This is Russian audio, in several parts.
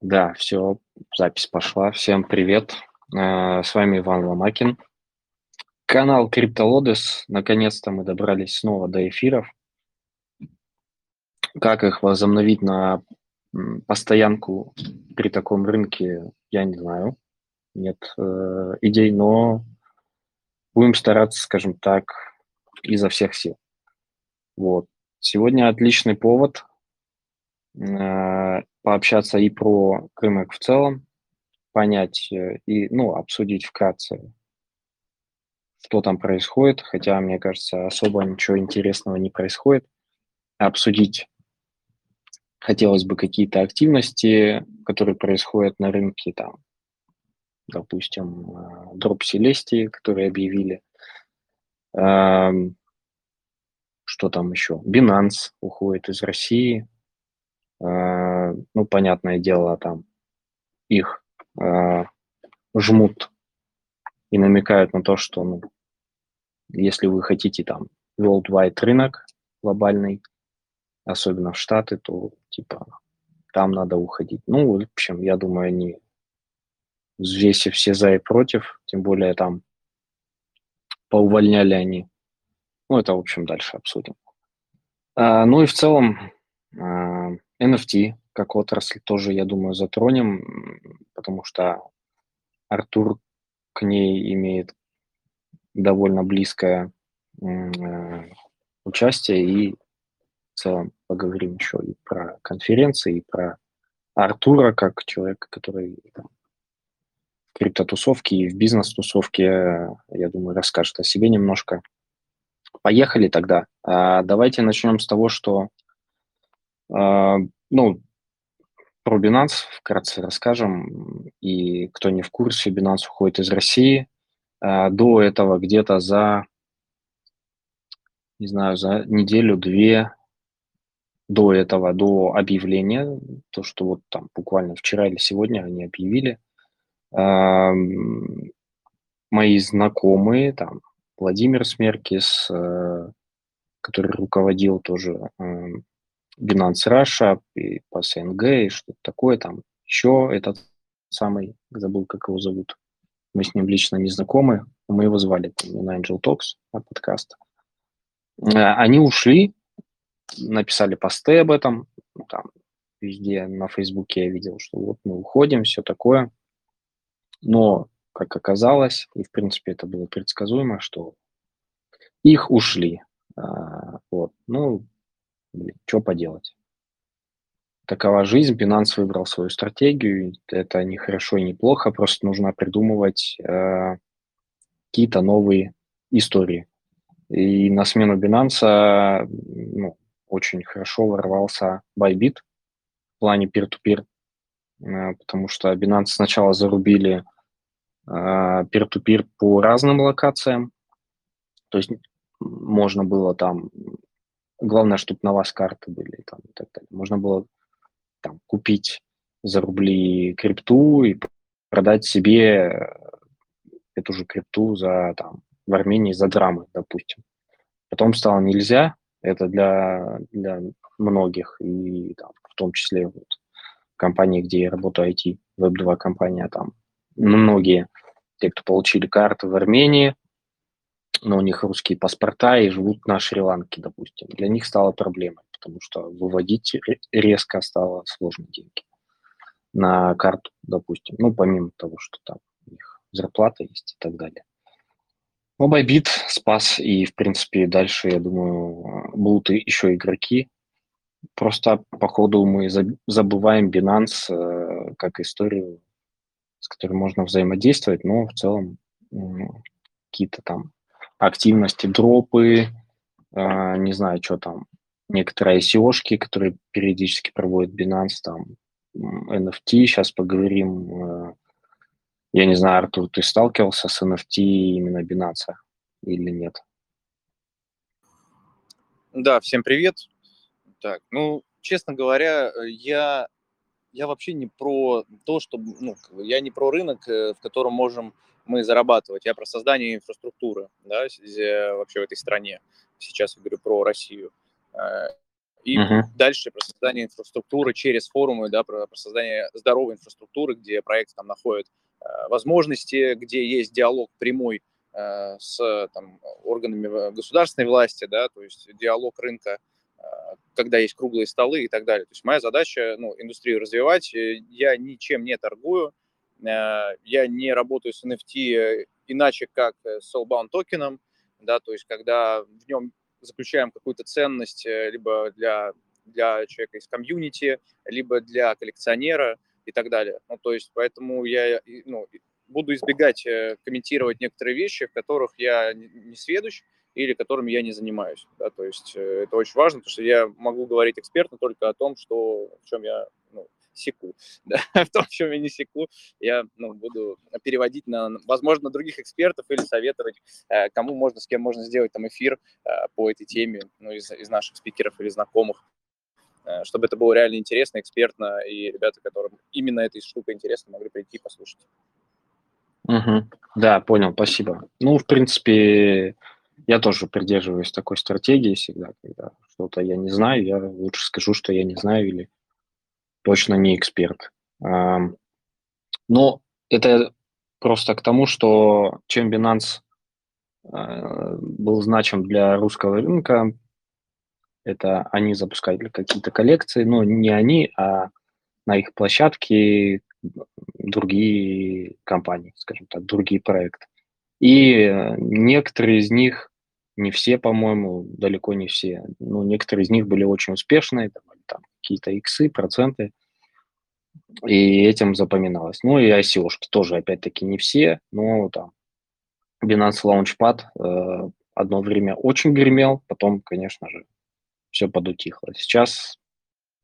Да, все, запись пошла. Всем привет. Э, С вами Иван Ломакин. Канал CryptoLodes. Наконец-то мы добрались снова до эфиров. Как их возобновить на постоянку при таком рынке, я не знаю. Нет э, идей, но будем стараться, скажем так, изо всех сил. Вот. Сегодня отличный повод пообщаться и про рынок в целом, понять э, и, ну, обсудить вкратце, что там происходит, хотя, мне кажется, особо ничего интересного не происходит. Обсудить хотелось бы какие-то активности, которые происходят на рынке, там, допустим, э, дроп Селестии, которые объявили. Эм, Что там еще? Binance уходит из России. Э, Ну, понятное дело, там их э, жмут и намекают на то, что, ну, если вы хотите там worldwide рынок глобальный, особенно в Штаты, то, типа, там надо уходить. Ну, в общем, я думаю, они взвесив все за и против, тем более там поувольняли они. Ну, это, в общем, дальше обсудим. А, ну и в целом а, NFT как отрасль тоже, я думаю, затронем, потому что Артур к ней имеет довольно близкое э, участие и в целом поговорим еще и про конференции, и про Артура как человека, который там, в криптотусовке и в бизнес-тусовке, э, я думаю, расскажет о себе немножко. Поехали тогда. А, давайте начнем с того, что, ну, про Binance вкратце расскажем. И кто не в курсе, Binance уходит из России. А, до этого где-то за, не знаю, за неделю-две до этого, до объявления, то, что вот там буквально вчера или сегодня они объявили, ам, мои знакомые, там, Владимир Смеркис, э, который руководил тоже эм, Binance Russia и по СНГ, и что-то такое там. Еще этот самый, забыл, как его зовут. Мы с ним лично не знакомы. Мы его звали там, на Angel Talks, на подкаст. Э, Они ушли, написали посты об этом. Там везде на Фейсбуке я видел, что вот мы уходим, все такое. Но, как оказалось, и в принципе это было предсказуемо, что их ушли. А, Вот. Ну, что поделать. Такова жизнь. Binance выбрал свою стратегию. Это не хорошо и не плохо. Просто нужно придумывать э, какие-то новые истории. И на смену Binance ну, очень хорошо ворвался Bybit в плане peer-to-peer, э, потому что Binance сначала зарубили э, peer-to-peer по разным локациям. То есть можно было там, главное, чтобы на вас карты были там, и так далее. Можно было там купить за рубли крипту и продать себе эту же крипту за там в Армении за драмы, допустим. Потом стало нельзя, это для, для многих, и там, в том числе вот, компании, где я работаю, IT, Web2 компания, там многие, те, кто получили карты в Армении, но у них русские паспорта и живут на Шри-Ланке, допустим. Для них стало проблемой, потому что выводить ре- резко стало сложно деньги на карту, допустим. Ну, помимо того, что там у них зарплата есть и так далее. Bybit спас, и, в принципе, дальше, я думаю, будут еще игроки. Просто, по ходу, мы заб- забываем Binance э, как историю, с которой можно взаимодействовать, но в целом какие-то там активности, дропы, э, не знаю, что там, некоторые ICO-шки, которые периодически проводит Binance, там, NFT, сейчас поговорим. э, Я не знаю, Артур, ты сталкивался с NFT именно Binance или нет? Да, всем привет. Так, ну, честно говоря, я, я вообще не про то, что, ну, я не про рынок, э, в котором можем мы зарабатывать, я про создание инфраструктуры, да, вообще в этой стране. Сейчас я говорю про Россию. Э, И uh-huh. дальше про создание инфраструктуры через форумы, да, про, про создание здоровой инфраструктуры, где проект там находит э, возможности, где есть диалог прямой э, с там, органами государственной власти, да, то есть диалог рынка, э, когда есть круглые столы и так далее. То есть моя задача, ну, индустрию развивать. Э, я ничем не торгую, я не работаю с NFT иначе как с soulbound токеном, да, то есть когда в нем заключаем какую-то ценность э, либо для, для человека из комьюнити, либо для коллекционера и так далее. Ну, то есть поэтому я ну, буду избегать э, комментировать некоторые вещи, в которых я не сведущ или которыми я не занимаюсь. Да, то есть э, это очень важно, потому что я могу говорить экспертно только о том, что, в чем я ну, секу. Да? В том, в чем я не секу, я ну, буду переводить на, возможно, на других экспертов или советовать, э, кому можно, с кем можно сделать там эфир э, по этой теме, ну, из, из наших спикеров или знакомых э, чтобы это было реально интересно, экспертно, и ребята, которым именно эта штука интересна, могли прийти и послушать. Угу. Да, понял, спасибо. Ну, в принципе, я тоже придерживаюсь такой стратегии всегда, когда что-то я не знаю, я лучше скажу, что я не знаю, или точно не эксперт. Но это просто к тому, что чем Binance э, был значим для русского рынка, это они запускали какие-то коллекции, но не они, а на их площадке другие компании, скажем так, другие проекты. И некоторые из них, не все, по-моему, далеко не все, но некоторые из них были очень успешные, там какие-то иксы, проценты, и этим запоминалось. Ну и ico тоже, опять-таки, не все, но там Binance Launchpad э, одно время очень гремел, потом, конечно же, все подутихло. Сейчас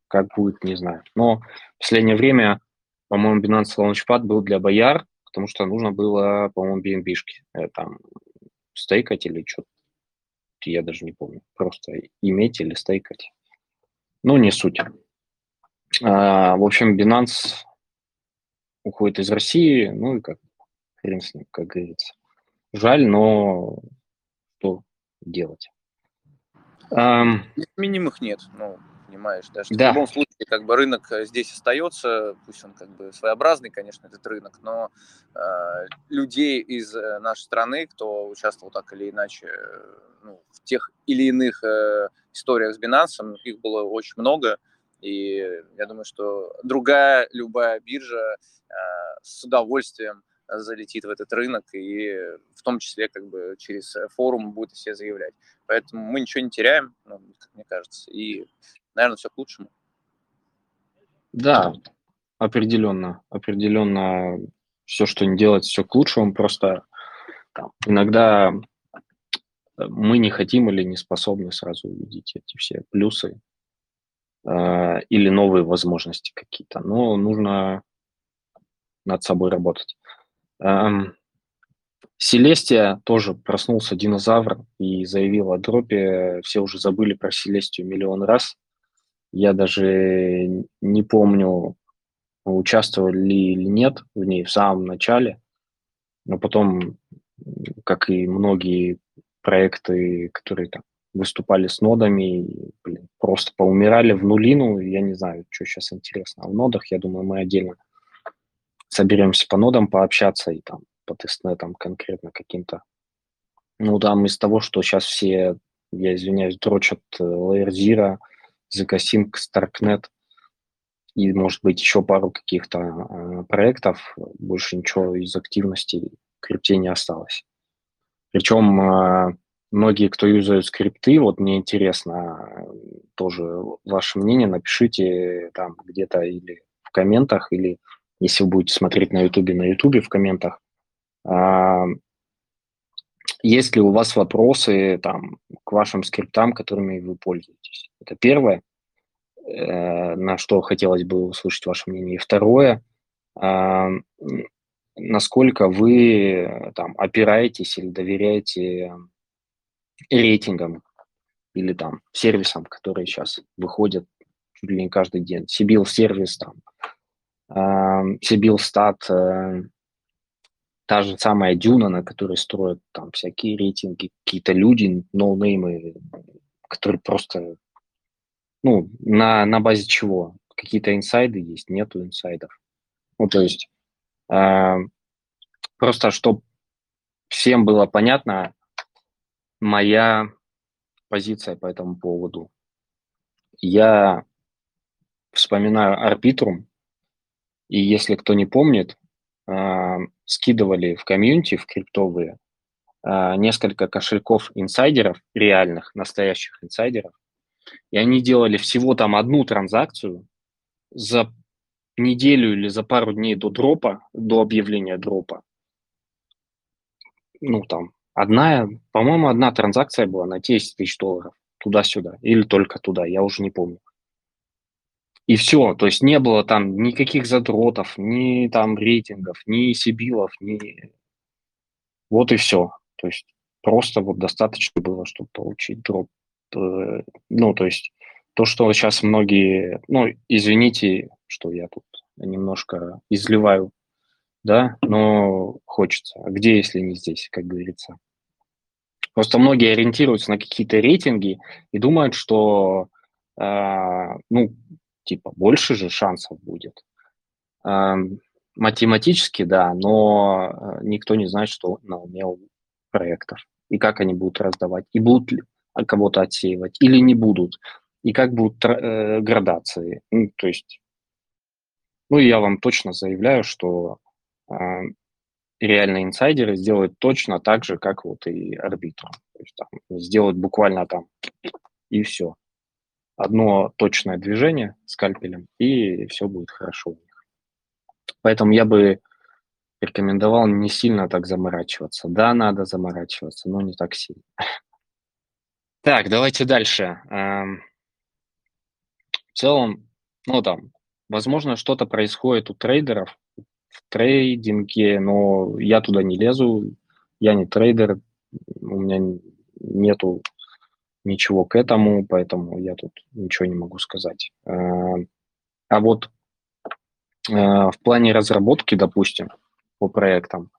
как будет, не знаю. Но в последнее время, по-моему, Binance Launchpad был для бояр, потому что нужно было, по-моему, BNB-шки э, там стейкать или что-то. Я даже не помню. Просто иметь или стейкать. Ну, не суть. А, в общем, Binance уходит из России, ну и как хрен с как говорится. Жаль, но что делать? Um, Минимых нет, ну, понимаешь, да, что да. в любом случае как бы рынок э, здесь остается, пусть он как бы своеобразный, конечно, этот рынок, но э, людей из э, нашей страны, кто участвовал так или иначе ну, в тех или иных э, историях с Binance, их было очень много, и я думаю, что другая любая биржа э, с удовольствием залетит в этот рынок и в том числе как бы через форум будет себе заявлять. Поэтому мы ничего не теряем, ну, как мне кажется, и, наверное, все к лучшему. Да, определенно, определенно все, что не делать, все к лучшему. Просто там, иногда мы не хотим или не способны сразу увидеть эти все плюсы э, или новые возможности какие-то. Но нужно над собой работать. Эм, Селестия тоже проснулся динозавр и заявил о дропе. Все уже забыли про Селестию миллион раз. Я даже не помню, участвовали ли или нет в ней в самом начале. Но потом, как и многие проекты, которые там выступали с нодами, блин, просто поумирали в нулину. Я не знаю, что сейчас интересно. В нодах, я думаю, мы отдельно соберемся по нодам пообщаться и там по тестнетам конкретно каким-то. Ну, там из того, что сейчас все, я извиняюсь, дрочат э, Layer Zero, ZK Starknet и, может быть, еще пару каких-то э, проектов, больше ничего из активности крипте не осталось. Причем э, многие, кто юзают скрипты, вот мне интересно тоже ваше мнение, напишите там где-то или в комментах, или если вы будете смотреть на ютубе, на ютубе в комментах, а, есть ли у вас вопросы там, к вашим скриптам, которыми вы пользуетесь? Это первое, э, на что хотелось бы услышать ваше мнение. И второе, а, насколько вы там опираетесь или доверяете рейтингам или там сервисам, которые сейчас выходят чуть ли не каждый день. Сибил сервис, там, Сибил стат, э, та же самая Дюна, на которой строят там всякие рейтинги, какие-то люди, ноунеймы, которые просто Ну, на, на базе чего? Какие-то инсайды есть, нету инсайдов. Ну, то есть э, просто, чтобы всем было понятно, моя позиция по этому поводу. Я вспоминаю арбитрум, и если кто не помнит, э, скидывали в комьюнити, в криптовые, э, несколько кошельков инсайдеров, реальных, настоящих инсайдеров, и они делали всего там одну транзакцию за неделю или за пару дней до дропа, до объявления дропа. Ну, там, одна, по-моему, одна транзакция была на 10 тысяч долларов туда-сюда, или только туда, я уже не помню. И все, то есть не было там никаких задротов, ни там рейтингов, ни сибилов, ни... Вот и все. То есть просто вот достаточно было, чтобы получить дроп. Э, ну, то есть то, что сейчас многие... Ну, извините, что я тут немножко изливаю, да, но хочется. А где, если не здесь, как говорится? Просто многие ориентируются на какие-то рейтинги и думают, что, э, ну, типа, больше же шансов будет. Э, математически, да, но э, никто не знает, что на уме у проектов и как они будут раздавать, и будут ли кого-то отсеивать или не будут, и как будут э, градации. Ну, то есть, ну, я вам точно заявляю, что э, реальные инсайдеры сделают точно так же, как вот и арбитры. То есть там, сделают буквально там и все. Одно точное движение скальпелем, и все будет хорошо у них. Поэтому я бы рекомендовал не сильно так заморачиваться. Да, надо заморачиваться, но не так сильно. Так, давайте дальше. Эм, в целом, ну там, возможно, что-то происходит у трейдеров, в трейдинге, но я туда не лезу, я не трейдер, у меня нету ничего к этому, поэтому я тут ничего не могу сказать. А, а вот а, в плане разработки, допустим, по проектам,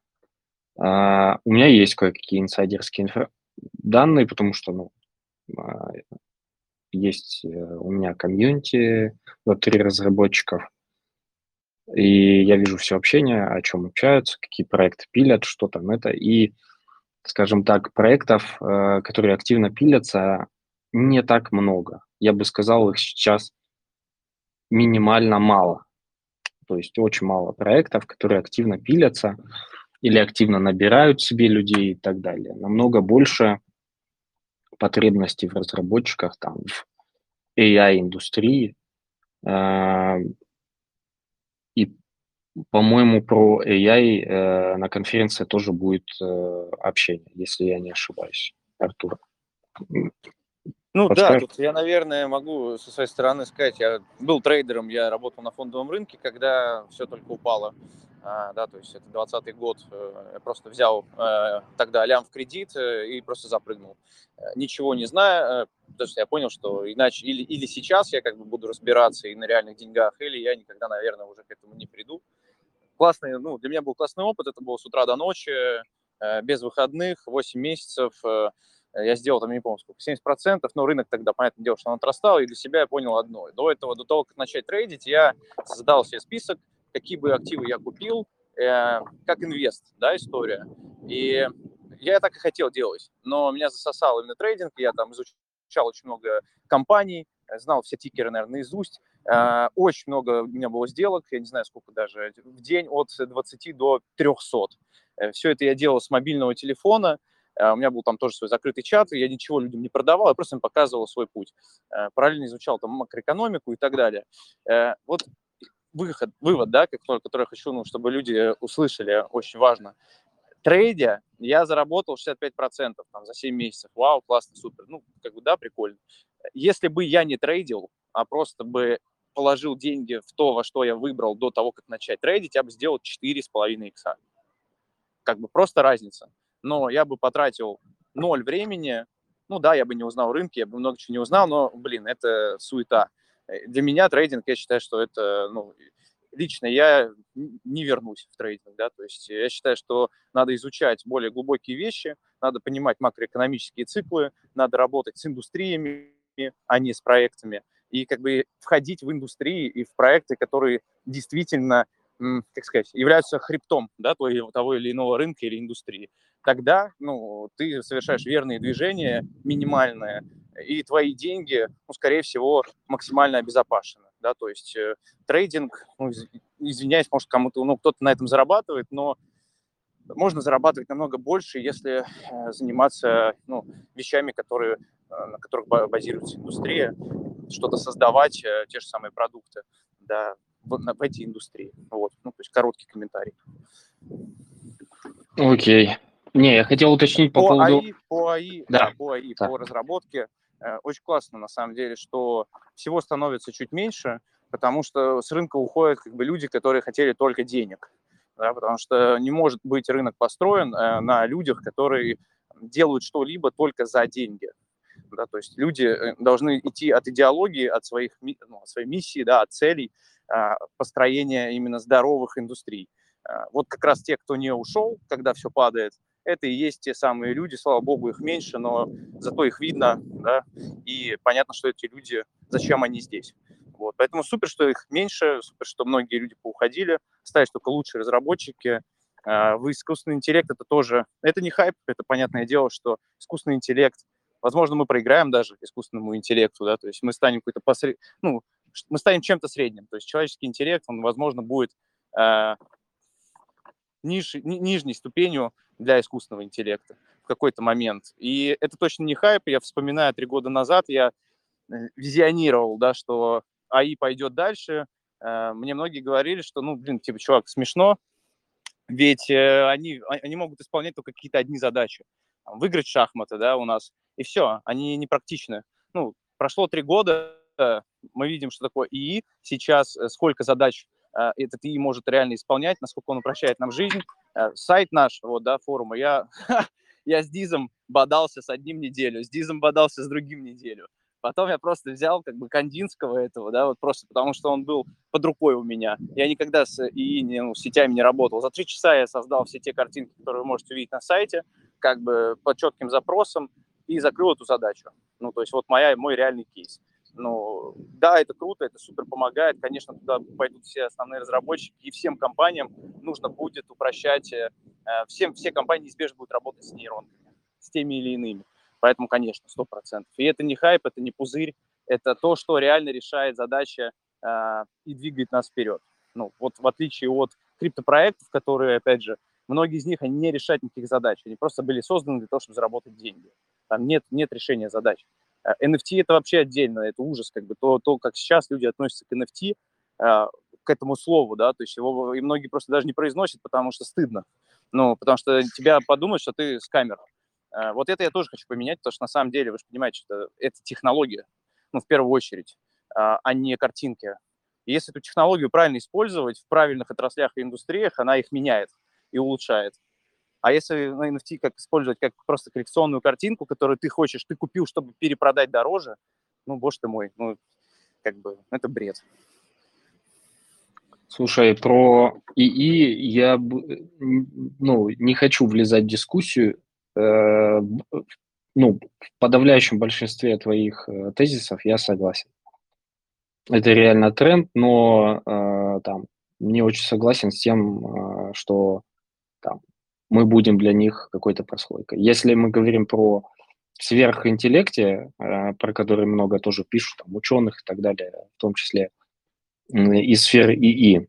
а, у меня есть кое-какие инсайдерские инфра- данные, потому что ну, есть э, у меня комьюнити, вот три разработчиков, и я вижу все общение, о чем общаются, какие проекты пилят, что там это. И, скажем так, проектов, э, которые активно пилятся, не так много. Я бы сказал, их сейчас минимально мало. То есть очень мало проектов, которые активно пилятся или активно набирают себе людей и так далее. Намного больше потребностей в разработчиках, там, в AI-индустрии, э, и, по-моему, про AI э, на конференции тоже будет э, общение, если я не ошибаюсь, Артур. Ну Подскажешь? да, тут я, наверное, могу со своей стороны сказать, я был трейдером, я работал на фондовом рынке, когда все только упало. А, да, то есть это 20 год, э, я просто взял э, тогда лям в кредит э, и просто запрыгнул. Ничего не зная, потому что я понял, что иначе или, или сейчас я как бы буду разбираться и на реальных деньгах, или я никогда, наверное, уже к этому не приду. Классный, ну, для меня был классный опыт, это было с утра до ночи, без выходных, 8 месяцев, я сделал там, не помню сколько, 70%, но рынок тогда, понятное дело, что он отрастал, и для себя я понял одно. До этого, до того, как начать трейдить, я создал себе список, какие бы активы я купил, э, как инвест, да, история. И я так и хотел делать, но меня засосал именно трейдинг, я там изучал очень много компаний, знал все тикеры, наверное, наизусть, э, очень много у меня было сделок, я не знаю, сколько даже, в день от 20 до 300. Э, все это я делал с мобильного телефона, у меня был там тоже свой закрытый чат, я ничего людям не продавал, я просто им показывал свой путь. Параллельно изучал там макроэкономику и так далее. Вот выход, вывод, да, который, который я хочу, ну, чтобы люди услышали, очень важно. Трейде я заработал 65% там, за 7 месяцев. Вау, классно, супер. Ну, как бы, да, прикольно. Если бы я не трейдил, а просто бы положил деньги в то, во что я выбрал до того, как начать трейдить, я бы сделал 4,5 икса. Как бы просто разница. Но я бы потратил ноль времени, ну да, я бы не узнал рынки, я бы много чего не узнал, но, блин, это суета. Э, для меня трейдинг, я считаю, что это, ну, лично я не вернусь в трейдинг, да, то есть я считаю, что надо изучать более глубокие вещи, надо понимать макроэкономические циклы, надо работать с индустриями, а не с проектами. и как бы входить в индустрии и в проекты, которые действительно, как сказать, являются хребтом да, того или иного рынка или индустрии. Тогда ну, ты совершаешь верные движения, минимальные, и твои деньги, ну, скорее всего, максимально обезопасены. Да? То есть э, трейдинг, ну, извиняюсь, может, кому-то, ну, кто-то на этом зарабатывает, но можно зарабатывать намного больше, если э, заниматься ну, вещами, которые, э, на которых базируется индустрия, что-то создавать, э, те же самые продукты да, в, в эти индустрии. Вот. Ну, то есть короткий комментарий. Окей. Не, я хотел уточнить по, по поводу... АИ, по АИ, да. Да, по АИ, да. по разработке. Очень классно, на самом деле, что всего становится чуть меньше, потому что с рынка уходят как бы люди, которые хотели только денег да, потому что не может быть рынок построен э, на людях, которые делают что-либо только за деньги. Да, то есть люди э, должны идти от идеологии, от, своих, ну, от своей миссии, да, от целей э, построения именно здоровых индустрий. Э, вот как раз те, кто не ушел, когда все падает, это и есть те самые люди, слава богу, их меньше, но зато их видно, да, и понятно, что эти люди, зачем они здесь. Вот. Поэтому супер, что их меньше, супер, что многие люди поуходили, остались только лучшие разработчики. А, в искусственный интеллект это тоже, это не хайп, это понятное дело, что искусственный интеллект, возможно, мы проиграем даже искусственному интеллекту, да, то есть мы станем какой-то посред... ну, мы станем чем-то средним, то есть человеческий интеллект, он, возможно, будет э, ниж... ни... нижней ступенью для искусственного интеллекта в какой-то момент. И это точно не хайп, я вспоминаю три года назад, я э, визионировал, да, что АИ пойдет дальше. Э, мне многие говорили, что, ну, блин, типа, чувак, смешно, ведь э, они, а, они могут исполнять только какие-то одни задачи. Выиграть шахматы, да, у нас, и все, они непрактичны. Ну, прошло три года, мы видим, что такое ИИ, сейчас сколько задач этот ИИ может реально исполнять, насколько он упрощает нам жизнь. Сайт наш, вот, да, форума, я, я с Дизом бодался с одним неделю, с Дизом бодался с другим неделю. Потом я просто взял как бы Кандинского этого, да, вот просто потому что он был под рукой у меня. Я никогда с ИИ, не, ну, сетями не работал. За три часа я создал все те картинки, которые вы можете увидеть на сайте, как бы по четким запросам и закрыл эту задачу. Ну, то есть вот моя, мой реальный кейс. Ну, да, это круто, это супер помогает. Конечно, туда пойдут все основные разработчики, и всем компаниям нужно будет упрощать, э, всем, все компании неизбежно будут работать с нейронками, с теми или иными. Поэтому, конечно, 100%. И это не хайп, это не пузырь, это то, что реально решает задачи э, и двигает нас вперед. Ну, вот в отличие от криптопроектов, которые, опять же, многие из них, они не решают никаких задач, они просто были созданы для того, чтобы заработать деньги. Там нет, нет решения задач. NFT это вообще отдельно, это ужас, как бы то, то как сейчас люди относятся к NFT, э, к этому слову, да, то есть его и многие просто даже не произносят, потому что стыдно, ну, потому что тебя подумают, что ты скамер, Э, вот это я тоже хочу поменять, потому что на самом деле, вы же понимаете, что это технология, ну, в первую очередь, а не картинки. И если эту технологию правильно использовать в правильных отраслях и индустриях, она их меняет и улучшает. А если NFT как использовать как просто коллекционную картинку, которую ты хочешь, ты купил, чтобы перепродать дороже, ну, боже ты мой, ну, как бы, это бред. Слушай, про ИИ я ну, не хочу влезать в дискуссию, Э, ну, в подавляющем большинстве твоих э, тезисов я согласен. Это реально тренд, но э, там не очень согласен с тем, что мы будем для них какой-то прослойкой. Если мы говорим про сверхинтеллекте, про который много тоже пишут, там, ученых и так далее, в том числе из сферы ИИ,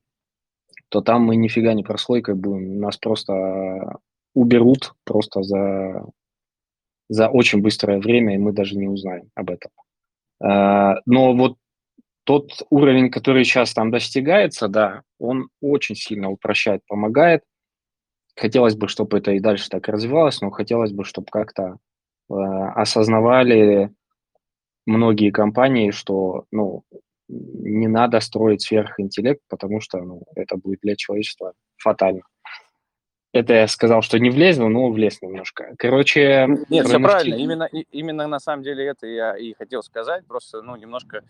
то там мы нифига не прослойкой будем. Нас просто уберут просто за, за очень быстрое время, и мы даже не узнаем об этом. А, но вот тот уровень, который сейчас там достигается, да, он очень сильно упрощает, помогает. Хотелось бы, чтобы это и дальше так развивалось, но хотелось бы, чтобы как-то э, осознавали многие компании, что ну, не надо строить сверхинтеллект, потому что ну, это будет для человечества фатально. Это я сказал, что не влезло, но влез немножко. Короче... Нет, все NFT... правильно. Именно, именно на самом деле это я и хотел сказать. Просто, ну, немножко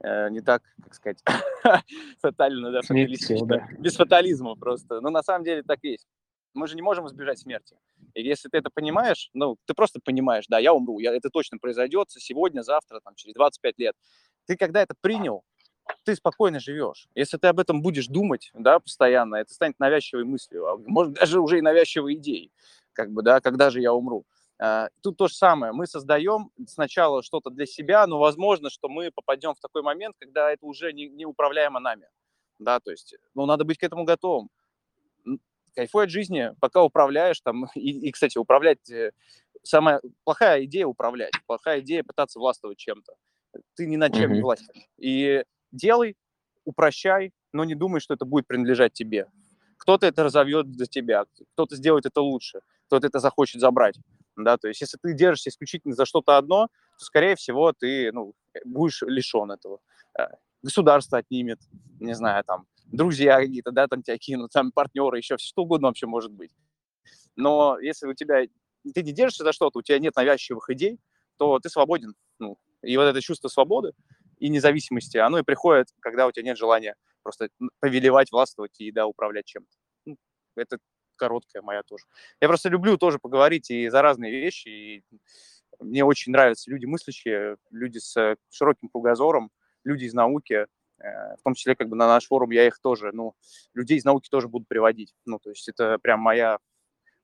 э, не так, как сказать, фатально, да, да, без фатализма просто. Но на самом деле так есть. Мы же не можем избежать смерти. И если ты это понимаешь, ну, ты просто понимаешь, да, я умру, я, это точно произойдет сегодня, завтра, там, через 25 лет. ты когда это принял, ты спокойно живешь. Если ты об этом будешь думать, да, постоянно, это станет навязчивой мыслью, а может, даже уже и навязчивой идеей, как бы, да, когда же я умру. А, тут то же самое. Мы создаем сначала что-то для себя, но возможно, что мы попадем в такой момент, когда это уже не, не нами. Да, то есть, ну, надо быть к этому готовым. Кайфуй от жизни, пока управляешь там. И, и кстати, управлять... Э, самая плохая идея управлять, плохая идея пытаться властвовать чем-то. Ты ни над чем mm-hmm. не властен. И делай, упрощай, но не думай, что это будет принадлежать тебе. Кто-то это разовьет за тебя, кто-то сделает это лучше, кто-то это захочет забрать. Да, то есть если ты держишься исключительно за что-то одно, то, скорее всего, ты ну, будешь лишен этого. Э, государство отнимет, не знаю, там, друзья какие-то, да, там тебя кинут, там, партнеры, еще все что угодно вообще может быть. Но если у тебя, ты не держишься за что-то, у тебя нет навязчивых идей, то ты свободен. Ну, и вот это чувство свободы, и независимости, оно и приходит, когда у тебя нет желания просто повелевать, властвовать и, да, управлять чем-то. Ну, это короткая моя тоже. Я просто люблю тоже поговорить и за разные вещи, и мне очень нравятся люди мыслящие, люди с широким кругозором, люди из науки, э, в том числе как бы на наш форум я их тоже, ну, людей из науки тоже буду приводить. Ну, то есть это прям моя,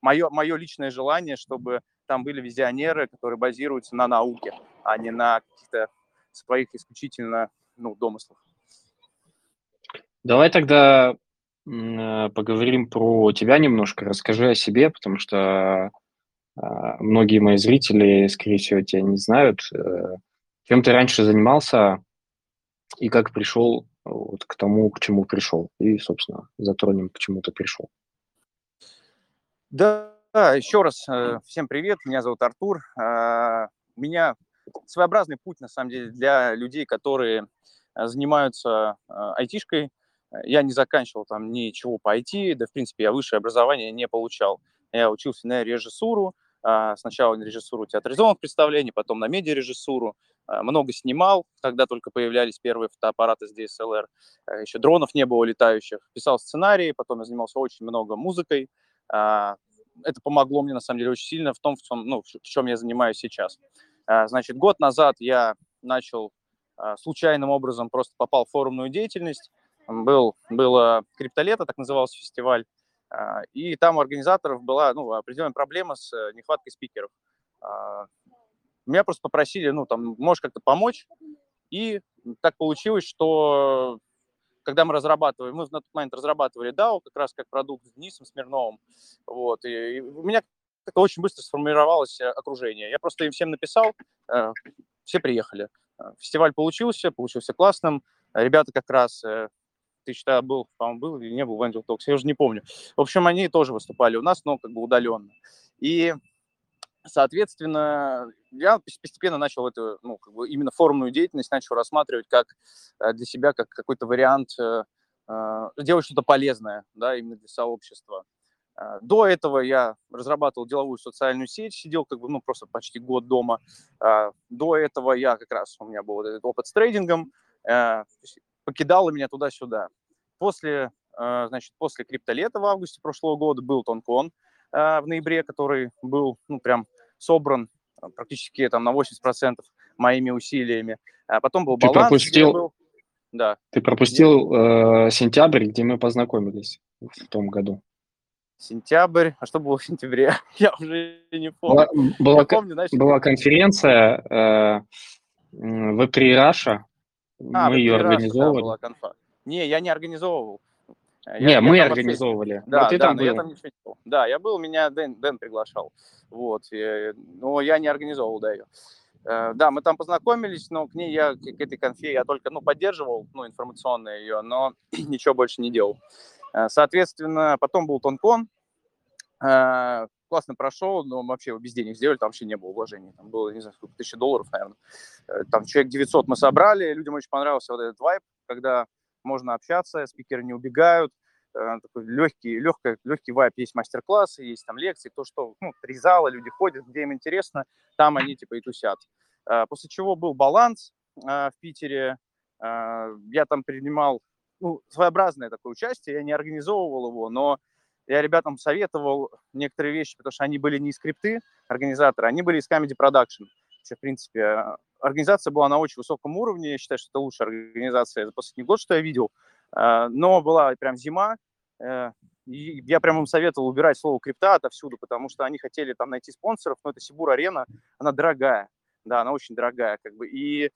мое, мое личное желание, чтобы там были визионеры, которые базируются на науке, а не на каких-то своих исключительно ну, домыслов. Давай тогда э, поговорим про тебя немножко. Расскажи о себе, потому что э, многие мои зрители, скорее всего, тебя не знают. Э, чем ты раньше занимался и как пришел вот к тому, к чему пришел. И, собственно, затронем, к чему ты пришел. Да, еще раз всем привет. Меня зовут Артур. У меня своеобразный путь, на самом деле, для людей, которые э, занимаются э, айтишкой. Я не заканчивал там ничего по IT, да, в принципе, я высшее образование не получал. Я учился на режиссуру, а, сначала на режиссуру театрализованных представлений, потом на медиарежиссуру. Э, много снимал, когда только появлялись первые фотоаппараты с DSLR. Еще дронов не было летающих. Писал сценарии, потом я занимался очень много музыкой. А, это помогло мне, на самом деле, очень сильно в том, в чем, ну, в чем я занимаюсь сейчас. А, значит, год назад я начал а, случайным образом, просто попал в форумную деятельность. Был, было криптолето, так назывался фестиваль, и там у организаторов была ну, определенная проблема с э, нехваткой спикеров. Меня просто попросили, ну, там, можешь как-то помочь, и так получилось, что когда мы разрабатывали, мы на тот момент разрабатывали DAO, как раз как продукт с Денисом Смирновым, вот, и, и у меня как-то очень быстро сформировалось э, окружение. Я просто им всем написал, э, все приехали. Э, фестиваль получился, получился классным. Ребята как раз, ты считаю, был, по-моему, был или не был в Angel Talks, я уже не помню. В общем, они тоже выступали у нас, но как бы удаленно. И, соответственно, я постепенно начал эту, ну, как бы именно форумную деятельность начал рассматривать как для себя, как какой-то вариант делать что-то полезное, да, именно для сообщества. А, до этого я разрабатывал деловую социальную сеть, сидел как бы, ну, просто почти год дома. До этого я как раз, у меня был вот этот опыт с трейдингом, покидало меня туда-сюда. После, значит, после криптолета в августе прошлого года был Тонкон в ноябре, который был, ну, прям собран практически там на 80% моими усилиями. А потом был баланс. Ты пропустил, был... да. Ты пропустил э, сентябрь, где мы познакомились в том году сентябрь. А что было в сентябре? Я уже не помню. Была, была, помню, знаешь, была конференция э, в Russia. А, мы ее организовывали. Да, была конфа. Не, я не организовывал. Я, не, я мы организовывали. Да, вот ты да, там был. я там ничего не был. Да, я был, меня Дэн, Дэн приглашал. Вот. И, но я не организовывал, да, ее. Э, да, мы там познакомились, но к ней я, к этой конфе, я только, ну, поддерживал, ну, информационно ее, но ничего больше не делал. Э, соответственно, потом был Тонкон, э, классно прошел, но вообще без денег сделали, там вообще не было вложений. Там было, не знаю, сколько, тысячи долларов, наверное. Там человек 900 мы собрали, людям очень понравился вот этот вайб, когда можно общаться, спикеры не убегают, такой легкий, легкий, легкий вайп, есть мастер-классы, есть там лекции, то, что, ну, три зала, люди ходят, где им интересно, там они типа и тусят. После чего был баланс в Питере, я там принимал ну, своеобразное такое участие, я не организовывал его, но я ребятам советовал некоторые вещи, потому что они были не скрипты организаторы, они были из Comedy Production. Вообще, в принципе, организация была на очень высоком уровне. Я считаю, что это лучшая организация за последний год, что я видел. Э, но была прям зима. Э, и я прям им советовал убирать слово крипта отовсюду, потому что они хотели там найти спонсоров, но это Сибур Арена, она дорогая, да, она очень дорогая, как бы, и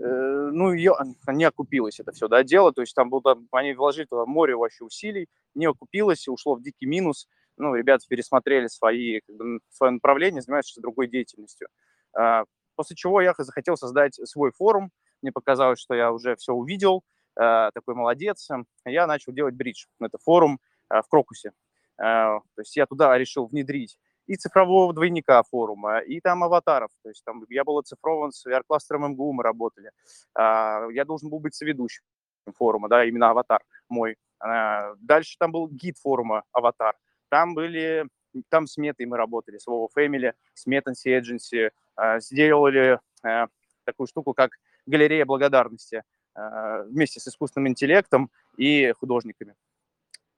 Э, ну, ее, не окупилось это все, да, дело, то есть там было, они вложили туда море вообще усилий, не окупилось, ушло в дикий минус, ну, ребята пересмотрели свои, как бы, свое направление, занимаются другой деятельностью. А, после чего я захотел создать свой форум, мне показалось, что я уже все увидел, а, такой молодец, я начал делать бридж, это форум а, в Крокусе, то есть я туда решил внедрить и цифрового двойника форума, и там аватаров. То есть там я был оцифрован с VR-кластером МГУ, мы работали. Я должен был быть соведущим форума, да, именно аватар мой. Дальше там был гид форума аватар. Там были, там с метой мы работали, с Вова Family, с Metancy Agency. А, сделали такую штуку, как галерея благодарности вместе с искусственным интеллектом и художниками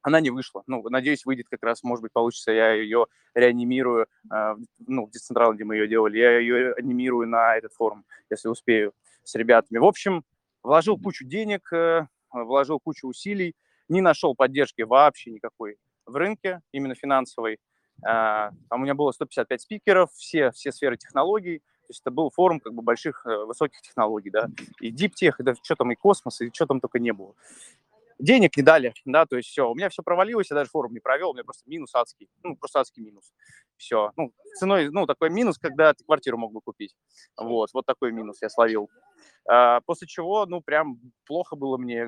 она не вышла. Ну, надеюсь, выйдет как раз, может быть, получится, я ее реанимирую, э, ну, в Децентрал, где мы ее делали, я ее анимирую на этот форум, если успею с ребятами. В общем, вложил кучу денег, э, вложил кучу усилий, не нашел поддержки вообще никакой в рынке, именно финансовой. Э, там у меня было 155 спикеров, все, все сферы технологий, то есть это был форум как бы больших, э, высоких технологий, да, и диптех, да, что там, и космос, и что там только не было. Денег не дали, да, то есть все, у меня все провалилось, я даже форум не провел, у меня просто минус адский, ну, просто адский минус, все, ну, ценой, ну, такой минус, когда ты квартиру мог бы купить, вот, вот такой минус я словил, а, после чего, ну, прям плохо было мне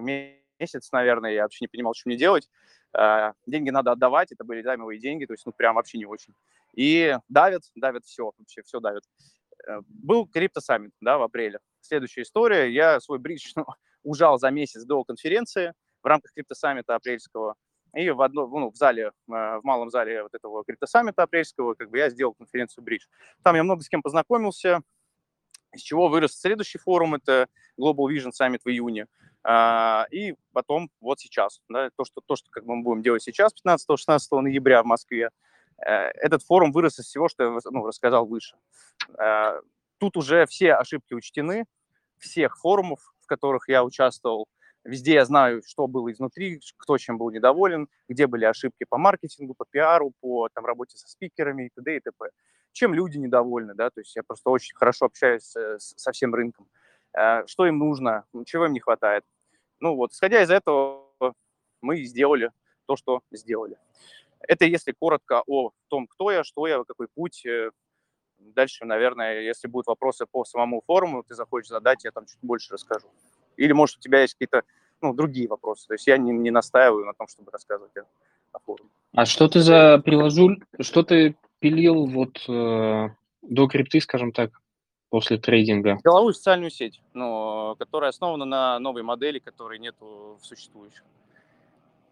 месяц, наверное, я вообще не понимал, что мне делать, а, деньги надо отдавать, это были займовые деньги, то есть, ну, прям вообще не очень, и давят, давят все, вообще все давят. Э, был крипто-саммит, да, в апреле. Следующая история, я свой бридж ну, ужал за месяц до конференции, в рамках криптосаммита апрельского. И в, одно, ну, в зале, э, в малом зале вот этого криптосаммита апрельского, как бы я сделал конференцию Bridge. Там я много с кем познакомился, из чего вырос следующий форум, это Global Vision Summit в июне. А, и потом вот сейчас, да, то, что, то, что как мы будем делать сейчас, 15-16 ноября в Москве, э, этот форум вырос из всего, что я ну, рассказал выше. Э, тут уже все ошибки учтены, всех форумов, в которых я участвовал, Везде я знаю, что было изнутри, кто чем был недоволен, где были ошибки по маркетингу, по пиару, по там, работе со спикерами и т.д. и т.п. Чем люди недовольны, да, то есть я просто очень хорошо общаюсь э, со всем рынком. Что им нужно, чего им не хватает. Ну вот, исходя из этого, мы сделали то, что сделали. Это если коротко о том, кто я, что я, какой путь. Э, дальше, наверное, если будут вопросы по самому форуму, ты захочешь задать, я там чуть больше расскажу. Или, может, у тебя есть какие-то ну, другие вопросы. То есть я не, не настаиваю на том, чтобы рассказывать о, форуме. А что ты за приложуль, что ты пилил вот э, до крипты, скажем так, после трейдинга? Деловую социальную сеть, ну, которая основана на новой модели, которой нету в существующих.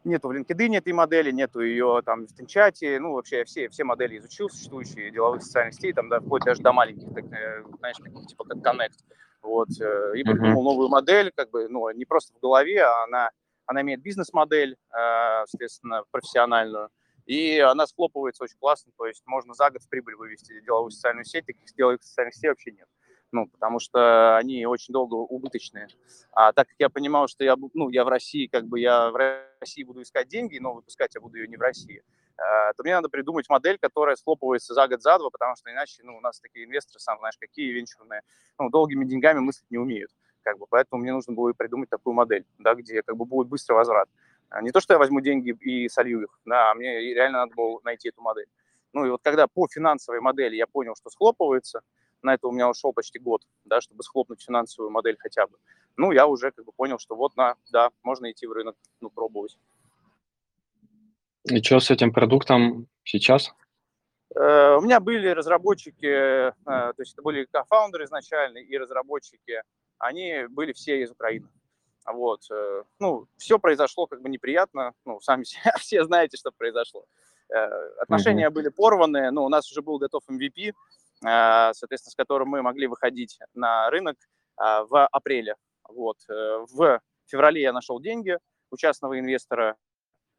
Нету в LinkedIn этой модели, нету ее там в Тинчате, ну, вообще все, все модели изучил, существующие деловых социальных сетей, там, да, вплоть даже до маленьких, так, э, знаешь, таких, типа как Connect. Вот, э, и придумал uh-huh. новую модель, как бы, ну, не просто в голове, а она, она имеет бизнес-модель, э, соответственно, профессиональную, и она схлопывается очень классно, то есть можно за год в прибыль вывести деловую социальную сеть, таких деловых социальных сетей вообще нет. Ну, потому что они очень долго убыточные. А так как я понимал, что я, ну, я в России, как бы я в России буду искать деньги, но выпускать я буду ее не в России, Э, то мне надо придумать модель, которая схлопывается за год, за два, потому что иначе, ну, у нас такие инвесторы, сам знаешь, какие венчурные, ну, долгими деньгами мыслить не умеют, как бы, поэтому мне нужно было придумать такую модель, да, где, как бы, будет быстрый возврат. А не то, что я возьму деньги и солью их, да, а мне реально надо было найти эту модель. Ну, и вот когда по финансовой модели я понял, что схлопывается, на это у меня ушел почти год, да, чтобы схлопнуть финансовую модель хотя бы. Ну, я уже как бы понял, что вот, на, да, можно идти в рынок, ну, пробовать. И что с этим продуктом сейчас? Э, у меня были разработчики, э, то есть это были кофаундеры изначально и разработчики, они были все из Украины. Вот. Э, ну, все произошло как бы неприятно, ну, сами все, знаете, что произошло. Отношения mm-hmm. были порваны, ну, у нас уже был готов MVP, соответственно, с которым мы могли выходить на рынок в апреле. Вот. В феврале я нашел деньги у частного инвестора,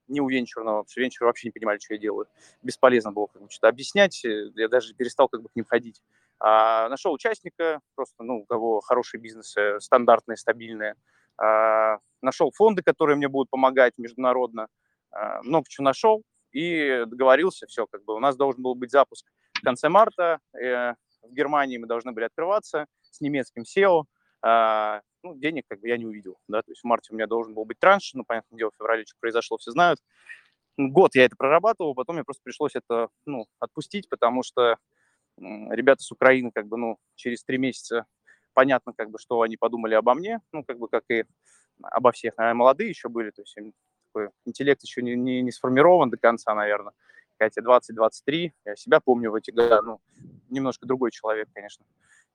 не у венчурного, потому что венчуры вообще не понимали, что я делаю. Бесполезно было как бы, что-то объяснять, э, я даже перестал как бы к ним ходить. А, нашел участника, просто, ну, у кого хорошие бизнесы, стандартные, стабильные. А, нашел фонды, которые мне будут помогать международно. А, много чего нашел и договорился, все, как бы у нас должен был быть запуск в конце марта. Э, в Германии мы должны были открываться с немецким SEO. А, ну, денег как бы я не увидел, да, то есть в марте у меня должен был быть транш, ну, понятное дело, в феврале что произошло, все знают. Год я это прорабатывал, потом мне просто пришлось это, ну, отпустить, потому что ребята с Украины, как бы, ну, через три месяца понятно, как бы, что они подумали обо мне, ну, как бы, как и обо всех, наверное, молодые еще были, то есть такой интеллект еще не, не, не сформирован до конца, наверное, хотя 20-23, я себя помню в эти годы, ну, немножко другой человек, конечно.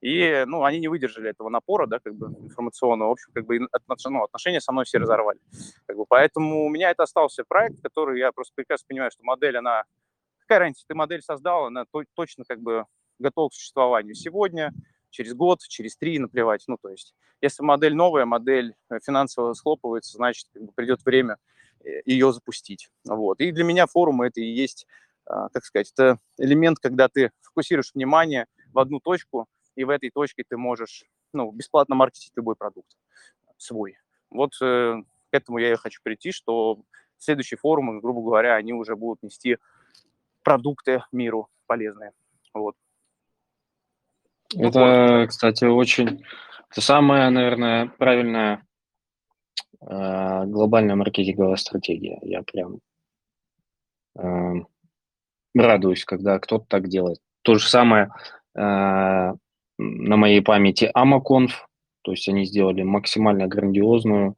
И, ну, они не выдержали этого напора, да, как бы информационного. В общем, как бы ну, отношения со мной все разорвали. Как бы, поэтому у меня это остался проект, который я просто прекрасно понимаю, что модель, она... Какая разница, ты модель создал, она то, точно как бы готова к существованию сегодня, через год, через три, наплевать. Ну, то есть, если модель новая, модель э, финансово схлопывается, значит, как бы придет время э, ее запустить. Вот. И для меня форум это и есть, а, как сказать, это элемент, когда ты фокусируешь внимание в одну точку, и в этой точке ты можешь ну, бесплатно маркетить любой продукт свой. Вот э, к этому я и хочу прийти, что следующие форумы, грубо говоря, они уже будут нести продукты миру полезные. Вот. Это, вот. кстати, очень... Это самая, наверное, правильная э, глобальная маркетинговая стратегия. Я прям э, радуюсь, когда кто-то так делает. То же самое э, на моей памяти Амаконф, то есть они сделали максимально грандиозную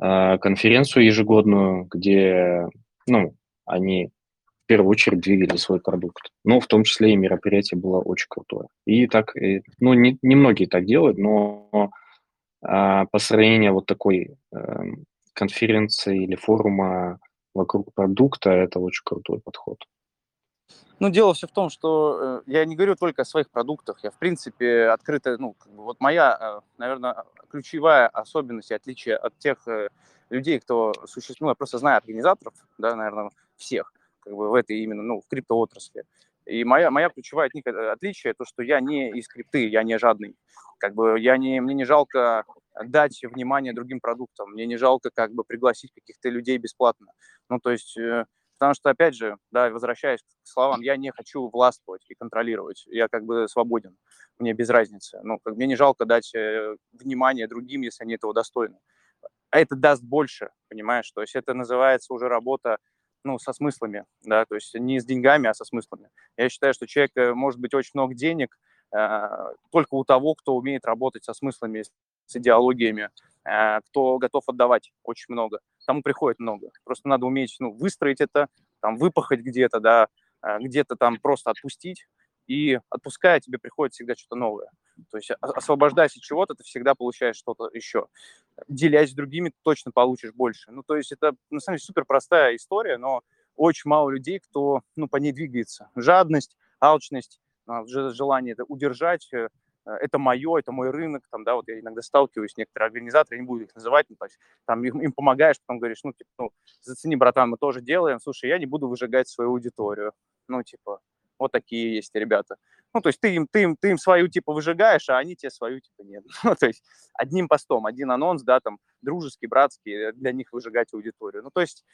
э, конференцию ежегодную, где, ну, они первую очередь двигали свой продукт. Но в том числе и мероприятие было очень крутое. И так, и, ну, не, не многие так делают, но э, построение вот такой э, конференции или форума вокруг продукта – это очень крутой подход. Ну, дело все в том, что э, я не говорю только о своих продуктах. Я, в принципе, открытая, ну, как бы вот моя, э, наверное, ключевая особенность и отличие от тех э, людей, кто существует, ну, я просто знаю организаторов, да, наверное, всех, как бы в этой именно, ну, в криптоотрасли. И моя, моя ключевая от них отличие, то, что я не из крипты, я не жадный. Как бы я не, мне не жалко дать внимание другим продуктам, мне не жалко как бы пригласить каких-то людей бесплатно. Ну, то есть Потому что, опять же, да, возвращаясь к словам, я не хочу властвовать и контролировать. Я как бы свободен, мне без разницы. Ну, как, мне не жалко дать э, внимание другим, если они этого достойны. А это даст больше, понимаешь? То есть это называется уже работа ну, со смыслами, да, то есть не с деньгами, а со смыслами. Я считаю, что человек э, может быть очень много денег э, только у того, кто умеет работать со смыслами, с идеологиями, э, кто готов отдавать очень много тому приходит много. Просто надо уметь ну, выстроить это, там, выпахать где-то, да, э, где-то там просто отпустить, и отпуская, тебе приходит всегда что-то новое. То есть освобождаясь от чего-то, ты всегда получаешь что-то еще. Делясь с другими, ты точно получишь больше. Ну, то есть это, на самом деле, супер простая история, но очень мало людей, кто, ну, по ней двигается. Жадность, алчность, а, желание это удержать, э, Э, это мое, это мой рынок, там, да, вот я иногда сталкиваюсь, некоторые организаторы, я не буду их называть, ну, то есть, там им, им помогаешь, потом говоришь, ну, типа, ну, зацени, братан, мы тоже делаем, слушай, я не буду выжигать свою аудиторию, ну, типа, вот такие есть ребята. Ну, то есть ты им, ты им, ты им свою, типа, выжигаешь, а они тебе свою, типа, нет. Ну, то есть одним постом, один анонс, да, там, дружеский, братский, э, для них выжигать аудиторию. Ну, то есть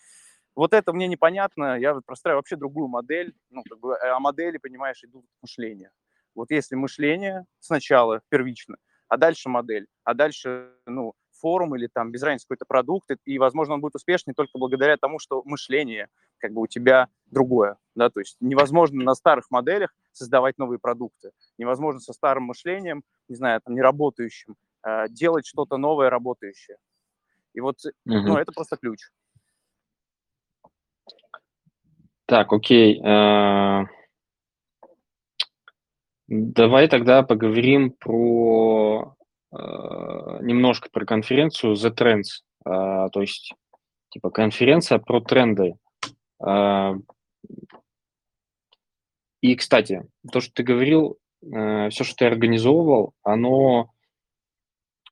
вот это мне непонятно, я простраиваю вообще другую модель, ну, как бы, а модели, понимаешь, идут мышления. Вот если мышление сначала первично, а дальше модель, а дальше, ну, форум или там без разницы какой-то продукт, и, возможно, он будет успешный только благодаря тому, что мышление как бы у тебя другое, да, то есть невозможно на старых моделях создавать новые продукты, невозможно со старым мышлением, не знаю, там, неработающим, э, делать что-то новое, работающее. И вот, угу. ну, это просто ключ. Так, окей. Э, Давай тогда поговорим про немножко про конференцию The Trends, э, то есть типа конференция про тренды. Э, и, кстати, то, что ты говорил, э, все, что ты организовывал, оно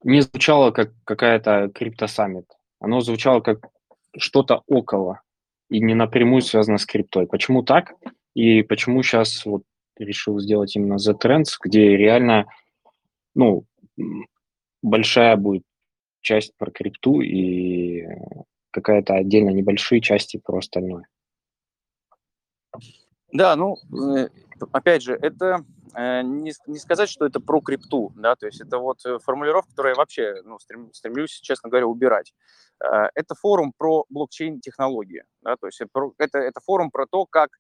не звучало как какая-то криптосаммит, оно звучало как что-то около и не напрямую связано с криптой. Почему так? И почему сейчас вот решил сделать именно The Trends, где реально, ну, большая будет часть про крипту и какая-то отдельно небольшие части про остальное. Да, ну, э, опять же, это э, не, не сказать, что это про крипту, да, то есть это вот э, формулировка, которую я вообще ну, стрем, стремлюсь, честно говоря, убирать. Это форум про блокчейн-технологии, да, то есть это, это форум про то, как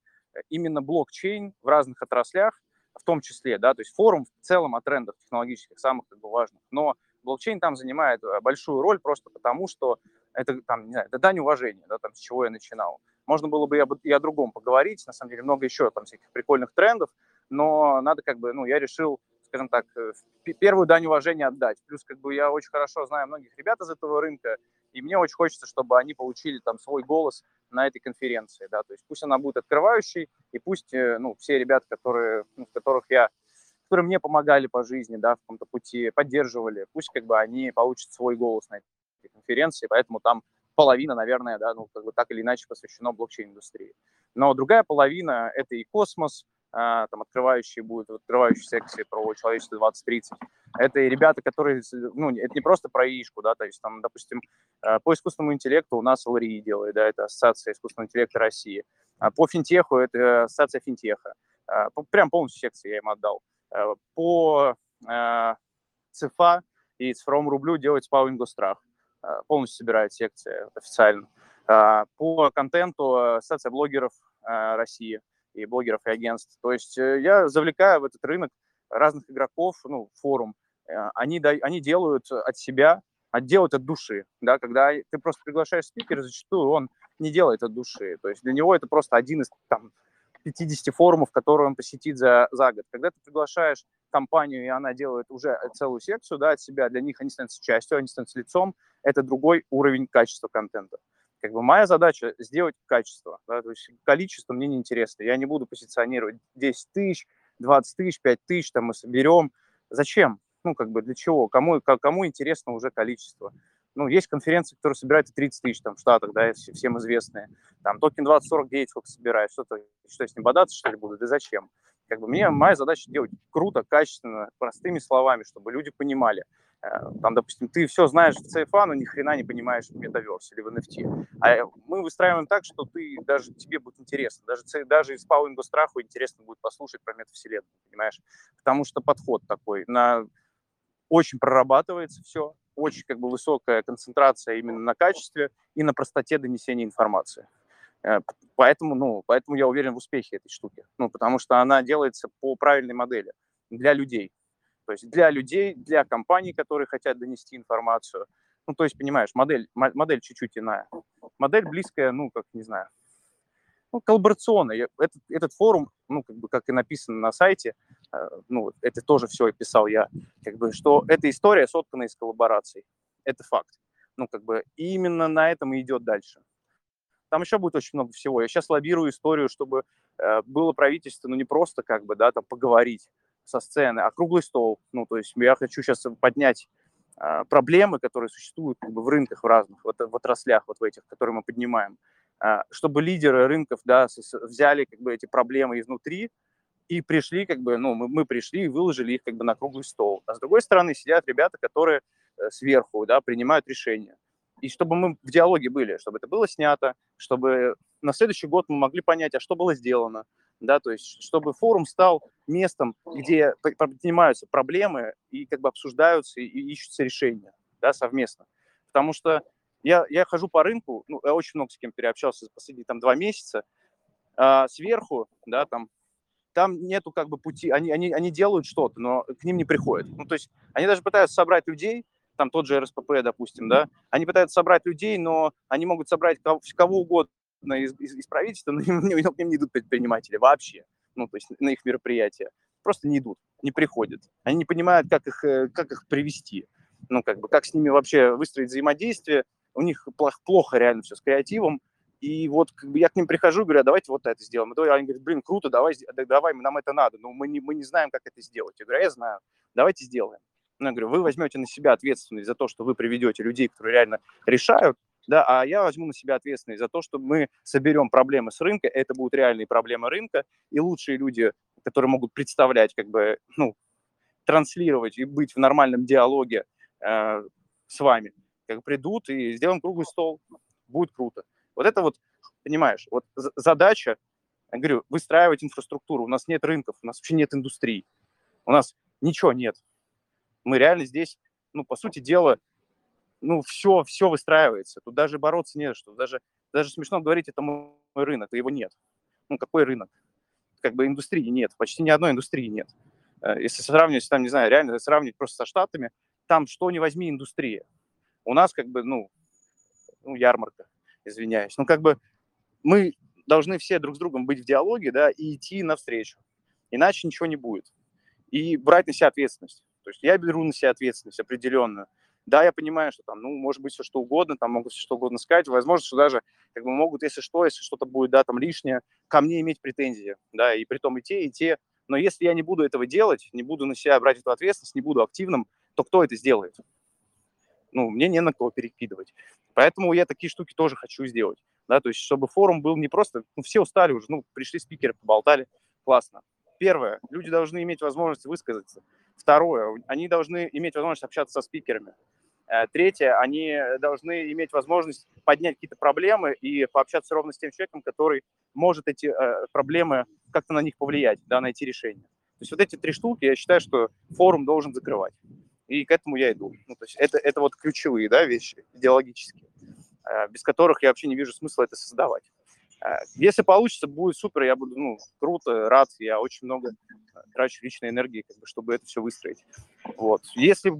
именно блокчейн в разных отраслях, в том числе, да, то есть форум в целом о трендах технологических, самых как бы важных, но блокчейн там занимает большую роль просто потому, что это, там, не знаю, это дань уважения, да, там, с чего я начинал. Можно было бы и о, другом поговорить, на самом деле много еще там всяких прикольных трендов, но надо как бы, ну, я решил, скажем так, э, первую дань уважения отдать. Плюс как бы я очень хорошо знаю многих ребят из этого рынка, и мне очень хочется, чтобы они получили там свой голос на этой конференции, да, то есть пусть она будет открывающей, и пусть, э, ну, все ребята, которые, ну, которых я которые мне помогали по жизни, да, в каком-то пути, поддерживали, пусть как бы они получат свой голос на этой конференции, поэтому там половина, наверное, да, ну, как бы так или иначе посвящено блокчейн-индустрии. Но другая половина – это и космос, а, там открывающие будут, открывающие секции про человечество 2030. Это и ребята, которые, ну, это не просто про ишку, да, то есть там, допустим, а, по искусственному интеллекту у нас ЛРИ делает, да, это Ассоциация искусственного интеллекта России. А по финтеху это Ассоциация финтеха. Прям полностью секции я им отдал. По ЦИФА и цифровому рублю делает СПАУ Ингострах. Э, полностью собирает секция официально. А, по контенту э, Ассоциация блогеров э, России и блогеров и агентств. То есть я завлекаю в этот рынок разных игроков, ну, форум. Они, они делают от себя, делают от души. Да? Когда ты просто приглашаешь спикера, зачастую он не делает от души. То есть для него это просто один из там, 50 форумов, которые он посетит за, за год. Когда ты приглашаешь компанию, и она делает уже целую секцию да, от себя, для них они становятся частью, они становятся лицом, это другой уровень качества контента. Как бы моя задача сделать качество, да, то есть количество мне не интересно. Я не буду позиционировать 10 тысяч, 20 тысяч, 5 тысяч, там мы соберем. Зачем? Ну, как бы для чего? Кому, кому интересно уже количество? Ну, есть конференции, которые собирают 30 тысяч там, в Штатах, да, всем известные. Там токен 2049 сколько собирает, что-то, что с ним бодаться, что ли, будут, и зачем? Как бы мне, моя задача делать круто, качественно, простыми словами, чтобы люди понимали. Э, там, допустим, ты все знаешь в CFA, но ни хрена не понимаешь в метаверс или в NFT. А мы выстраиваем так, что ты даже тебе будет интересно, даже, даже из Пауинга страху интересно будет послушать про метавселенную, понимаешь? Потому что подход такой, на очень прорабатывается все, очень как бы высокая концентрация именно на качестве и на простоте донесения информации. Э, поэтому, ну, поэтому я уверен в успехе этой штуки. Ну, потому что она делается по правильной модели для людей. То есть для людей, для компаний, которые хотят донести информацию. Ну, то есть, понимаешь, модель, модель чуть-чуть иная. Модель близкая, ну, как, не знаю, ну, коллаборационная. Этот, этот форум, ну, как бы, как и написано на сайте, ну, это тоже все описал я, как бы, что эта история соткана из коллабораций. Это факт. Ну, как бы, именно на этом и идет дальше. Там еще будет очень много всего. Я сейчас лоббирую историю, чтобы э, было правительство, ну, не просто, как бы, да, там, поговорить со сцены, а круглый стол. Ну, то есть я хочу сейчас поднять э, проблемы, которые существуют как бы, в рынках в разных, вот, в отраслях вот в этих, которые мы поднимаем, а, чтобы лидеры рынков да, взяли как бы, эти проблемы изнутри и пришли, как бы, ну, мы, мы пришли и выложили их как бы на круглый стол. А с другой стороны сидят ребята, которые э, сверху да, принимают решения. И чтобы мы в диалоге были, чтобы это было снято, чтобы на следующий год мы могли понять, а что было сделано, да, то есть чтобы форум стал местом, где поднимаются проблемы и как бы обсуждаются и ищутся решения, да, совместно. Потому что я, я хожу по рынку, ну, я очень много с кем переобщался за последние там два месяца, а сверху, да, там, там нету как бы пути, они, они, они делают что-то, но к ним не приходят. Ну, то есть они даже пытаются собрать людей, там тот же РСПП, допустим, да, они пытаются собрать людей, но они могут собрать кого, кого угодно из, из, из правительства, но к ним не идут предприниматели вообще, ну, то есть на их мероприятия. Просто не идут, не приходят. Они не понимают, как их, э, как их привести, ну, как бы, как с ними вообще выстроить взаимодействие, у них плохо, плохо реально все с креативом, и вот как бы я к ним прихожу, говорю, а давайте вот это сделаем. И они говорят, блин, круто, давай, давай, нам это надо. Но мы не, мы не знаем, как это сделать. Я говорю, «А я знаю, давайте сделаем. Ну, я говорю, вы возьмете на себя ответственность за то, что вы приведете людей, которые реально решают, да, а я возьму на себя ответственность за то, что мы соберем проблемы с рынка, это будут реальные проблемы рынка, и лучшие люди, которые могут представлять, как бы, ну, транслировать и быть в нормальном диалоге э, с вами. Как придут и сделаем круглый стол, будет круто. Вот это вот, понимаешь, вот задача, я говорю, выстраивать инфраструктуру. У нас нет рынков, у нас вообще нет индустрии, у нас ничего нет. Мы реально здесь, ну, по сути дела, ну, все, все выстраивается. Тут даже бороться не за что. Даже, даже смешно говорить, это мой рынок, а его нет. Ну, какой рынок? Как бы индустрии нет, почти ни одной индустрии нет. Э, если сравнивать, там, не знаю, реально сравнивать просто со Штатами, там что не возьми индустрия. У нас как бы, ну, ну ярмарка, извиняюсь. Ну, как бы мы должны все друг с другом быть в диалоге, да, и идти навстречу. Иначе ничего не будет. И брать на себя ответственность. То есть я беру на себя ответственность определенную. Да, я понимаю, что там, ну, может быть, все что угодно, там могут все что угодно сказать. Возможно, что даже как бы могут, если что, если что-то будет, да, там лишнее, ко мне иметь претензии, да, и при том и те, и те. Но если я не буду этого делать, не буду на себя брать эту ответственность, не буду активным, то кто это сделает? Ну, мне не на кого перекидывать. Поэтому я такие штуки тоже хочу сделать. Да, то есть, чтобы форум был не просто, ну, все устали уже, ну, пришли спикеры, поболтали, классно. Первое, люди должны иметь возможность высказаться. Второе, они должны иметь возможность общаться со спикерами. Э, третье, они должны иметь возможность поднять какие-то проблемы и пообщаться ровно с тем человеком, который может эти э, проблемы как-то на них повлиять, да, найти решение. То есть вот эти три штуки, я считаю, что форум должен закрывать. И к этому я иду. Ну, то есть это, это вот ключевые да, вещи идеологические, э, без которых я вообще не вижу смысла это создавать. Если получится, будет супер, я буду, ну, круто, рад, я очень много трачу личной энергии, как бы, чтобы это все выстроить. Вот. Если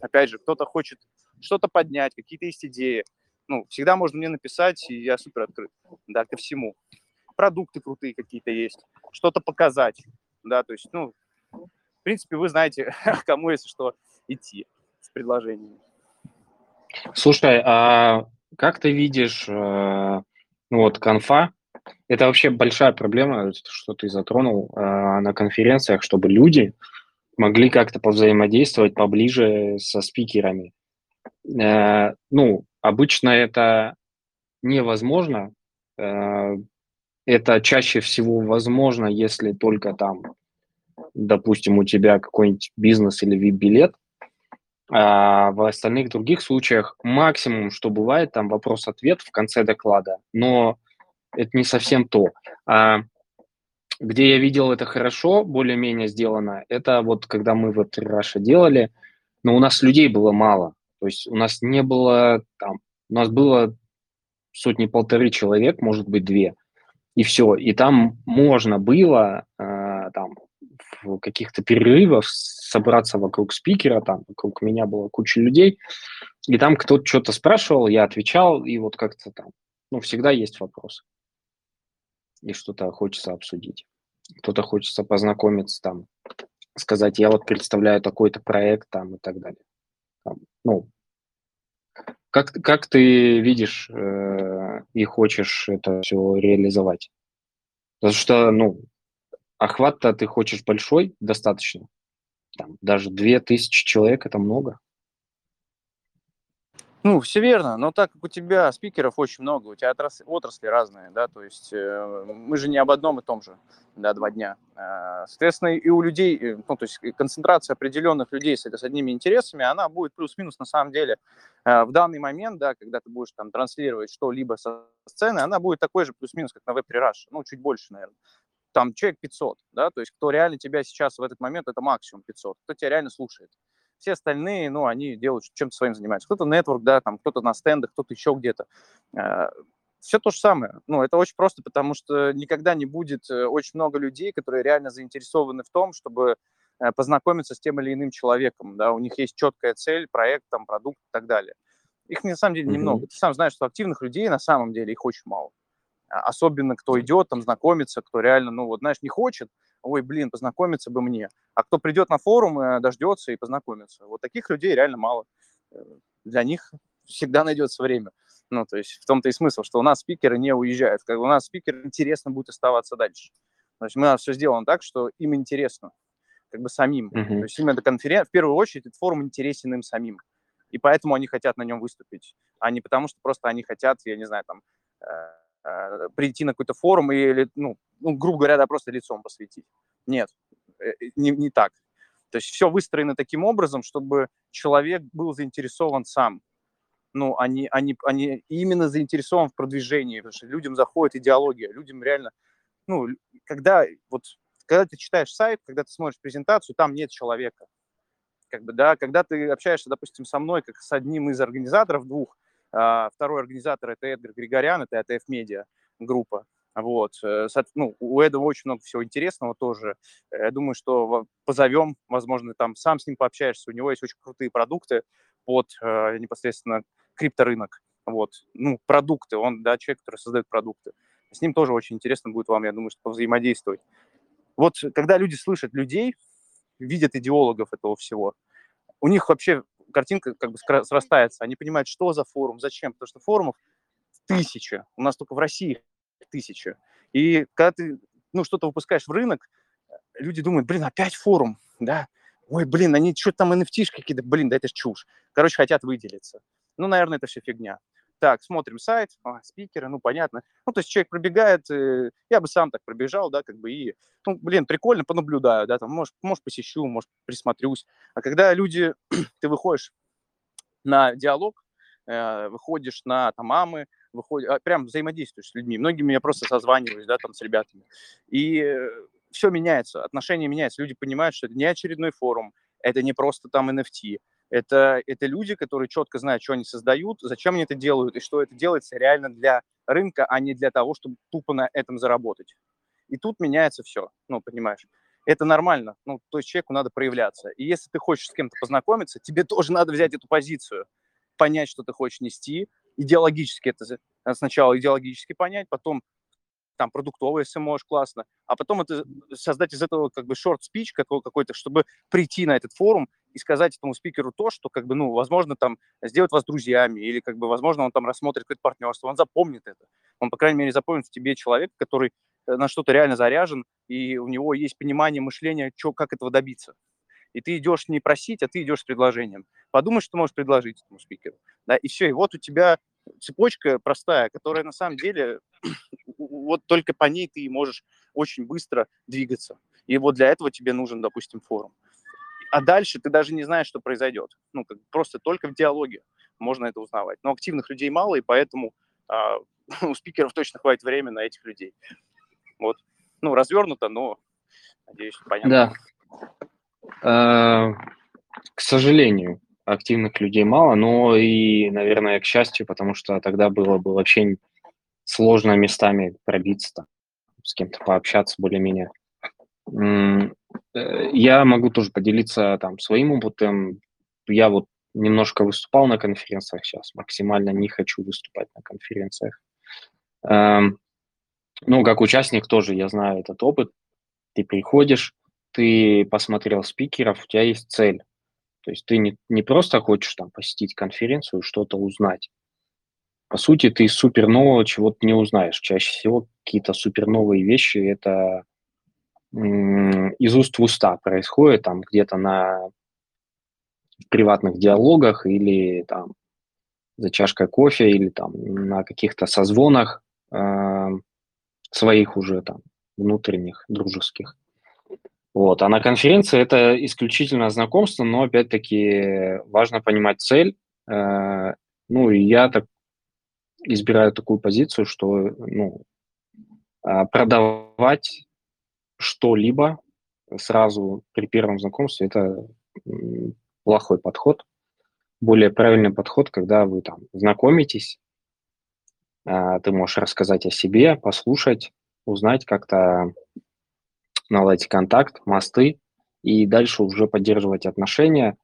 опять же, кто-то хочет что-то поднять, какие-то есть идеи, ну, всегда можно мне написать, и я супер открыт, да, ко всему. Продукты крутые какие-то есть, что-то показать, да, то есть, ну, в принципе, вы знаете, кому, если что, идти с предложениями. Слушай, а как ты видишь, э, ну вот, конфа, это вообще большая проблема, что ты затронул э, на конференциях, чтобы люди, могли как-то повзаимодействовать поближе со спикерами. Э, ну, обычно это невозможно. Это чаще всего возможно, если только там, допустим, у тебя какой-нибудь бизнес или вип-билет. А в остальных других случаях максимум, что бывает, там вопрос-ответ в конце доклада, но это не совсем то. А где я видел это хорошо, более-менее сделано, это вот когда мы вот Раша делали, но у нас людей было мало. То есть у нас не было там, у нас было сотни-полторы человек, может быть, две, и все. И там можно было э, каких-то перерывах собраться вокруг спикера, там вокруг меня было куча людей, и там кто-то что-то спрашивал, я отвечал, и вот как-то там, ну, всегда есть вопросы и что-то хочется обсудить. Кто-то хочется познакомиться там, сказать, я вот представляю такой-то проект там и так далее. Там, ну, как, как ты видишь э, и хочешь это все реализовать? Потому что, ну, охват-то ты хочешь большой, достаточно. Там, даже две тысячи человек – это много. Ну, все верно, но так как у тебя спикеров очень много, у тебя отрасли, отрасли разные, да, то есть э, мы же не об одном и том же, да, два дня. Э, соответственно, и у людей, э, ну, то есть концентрация определенных людей с, с одними интересами, она будет плюс-минус на самом деле э, в данный момент, да, когда ты будешь там транслировать что-либо со сцены, она будет такой же плюс-минус, как на веб-трираж, ну, чуть больше, наверное там человек 500, да, то есть кто реально тебя сейчас в этот момент, это максимум 500, кто тебя реально слушает. Все остальные, ну, они делают чем-то своим занимаются. Кто-то нетворк, да, там, кто-то на стендах, кто-то еще где-то. Э, Все то же самое. Ну, это очень просто, потому что никогда не будет э, очень много людей, которые реально заинтересованы в том, чтобы э, познакомиться с тем или иным человеком, да, у них есть четкая цель, проект, там, продукт и так далее. Их на самом деле немного. Mm-hmm. Ты сам знаешь, что активных людей на самом деле их очень мало. А, особенно кто идет, там, знакомится, кто реально, ну, вот, знаешь, не хочет, ой, блин, познакомиться бы мне. А кто придет на форум, э, дождется и познакомится. Вот таких людей реально мало. Э, для них всегда найдется время. Ну, то есть в том-то и смысл, что у нас спикеры не уезжают. Как у нас спикеры интересно будет оставаться дальше. То есть мы нас все сделано так, что им интересно, как бы самим. Mm-hmm. То есть именно конференция, в первую очередь, этот форум интересен им самим. И поэтому они хотят на нем выступить, а не потому, что просто они хотят, я не знаю, там, э, прийти на какой-то форум или, ну, ну, грубо говоря, да, просто лицом посвятить. Нет, э, не, не так. То есть все выстроено таким образом, чтобы человек был заинтересован сам. Ну, они, они, они именно заинтересован в продвижении, потому что людям заходит идеология, людям реально, ну, когда вот когда ты читаешь сайт, когда ты смотришь презентацию, там нет человека. Как бы, да, когда ты общаешься, допустим, со мной, как с одним из организаторов двух, а, второй организатор это Эдгар Григорян, это ATF Media группа, вот. Э, ну, у Эда очень много всего интересного тоже. Я думаю, что позовем, возможно, там сам с ним пообщаешься. У него есть очень крутые продукты под э, непосредственно крипторынок. Вот. Ну, продукты. Он, да, человек, который создает продукты. С ним тоже очень интересно будет вам, я думаю, что повзаимодействовать. Вот когда люди слышат людей, видят идеологов этого всего, у них вообще картинка как бы срастается. Они понимают, что за форум, зачем. Потому что форумов тысяча. У нас только в России тысяча. И когда ты ну, что-то выпускаешь в рынок, люди думают, блин, опять форум, да, ой, блин, они что-то там NFT какие-то, блин, да это ж чушь. Короче, хотят выделиться. Ну, наверное, это все фигня. Так, смотрим сайт, а, спикеры, ну, понятно. Ну, то есть человек пробегает, э, я бы сам так пробежал, да, как бы, и, ну, блин, прикольно, понаблюдаю, да, там, может, может посещу, может, присмотрюсь. А когда люди, ты выходишь на диалог, э, выходишь на там мамы, выходишь, а, прям взаимодействуешь с людьми. Многими я просто созваниваюсь, да, там, с ребятами. И э, все меняется, отношения меняются. Люди понимают, что это не очередной форум, это не просто там NFT, это, это люди, которые четко знают, что они создают, зачем они это делают, и что это делается реально для рынка, а не для того, чтобы тупо на этом заработать. И тут меняется все, ну, понимаешь. Это нормально, ну, то есть человеку надо проявляться. И если ты хочешь с кем-то познакомиться, тебе тоже надо взять эту позицию, понять, что ты хочешь нести, идеологически это сначала идеологически понять, потом там продуктовый, если можешь, классно, а потом это создать из этого как бы speech какой-то, чтобы прийти на этот форум и сказать этому спикеру то, что как бы, ну, возможно, там сделать вас друзьями или как бы, возможно, он там рассмотрит какое-то партнерство, он запомнит это. Он, по крайней мере, запомнит в тебе человек, который э, на что-то реально заряжен, и у него есть понимание мышления, что, как этого добиться. И ты идешь не просить, а ты идешь с предложением. Подумай, что ты можешь предложить этому спикеру. Да, и все, и вот у тебя цепочка простая, которая на самом деле, вот только по ней ты можешь очень быстро двигаться. И вот для этого тебе нужен, допустим, форум. А дальше ты даже не знаешь, что произойдет. Ну, как просто только в диалоге можно это узнавать. Но активных людей мало, и поэтому а, у спикеров точно хватит времени на этих людей. Вот. Ну, развернуто, но, надеюсь, понятно. Да. А, к сожалению, активных людей мало, но и, наверное, к счастью, потому что тогда было бы вообще сложно местами пробиться, там, с кем-то пообщаться более-менее. Э, я могу тоже поделиться там своим опытом. Я вот немножко выступал на конференциях сейчас, максимально не хочу выступать на конференциях. Эм, ну, как участник тоже я знаю этот опыт. Ты приходишь, ты посмотрел спикеров, у тебя есть цель. То есть ты не, не просто хочешь там посетить конференцию, что-то узнать. По сути, ты супер нового чего-то не узнаешь. Чаще всего какие-то супер новые вещи это из уст в уста происходит, там где-то на приватных диалогах или там за чашкой кофе или там на каких-то созвонах э, своих уже там внутренних дружеских. Вот. А на конференции это исключительно знакомство, но опять-таки важно понимать цель. Э, ну и я так избираю такую позицию, что ну, э, продавать что-либо сразу при первом знакомстве это плохой подход. Более правильный подход, когда вы там знакомитесь, э, ты можешь рассказать о себе, послушать, узнать как-то наладить контакт, мосты, и дальше уже поддерживать отношения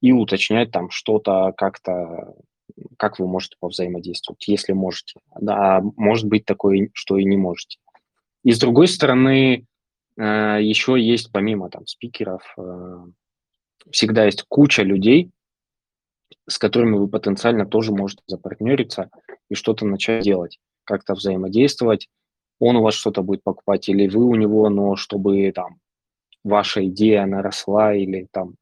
и уточнять там что-то как-то, как вы можете повзаимодействовать, если можете. Да, может быть такое, что и не можете. И с другой стороны, еще есть помимо там спикеров, э, всегда есть куча людей, с которыми вы потенциально тоже можете запартнериться и что-то начать делать, как-то взаимодействовать, он у вас что-то будет покупать, или вы у него, но чтобы там ваша идея, она росла, или там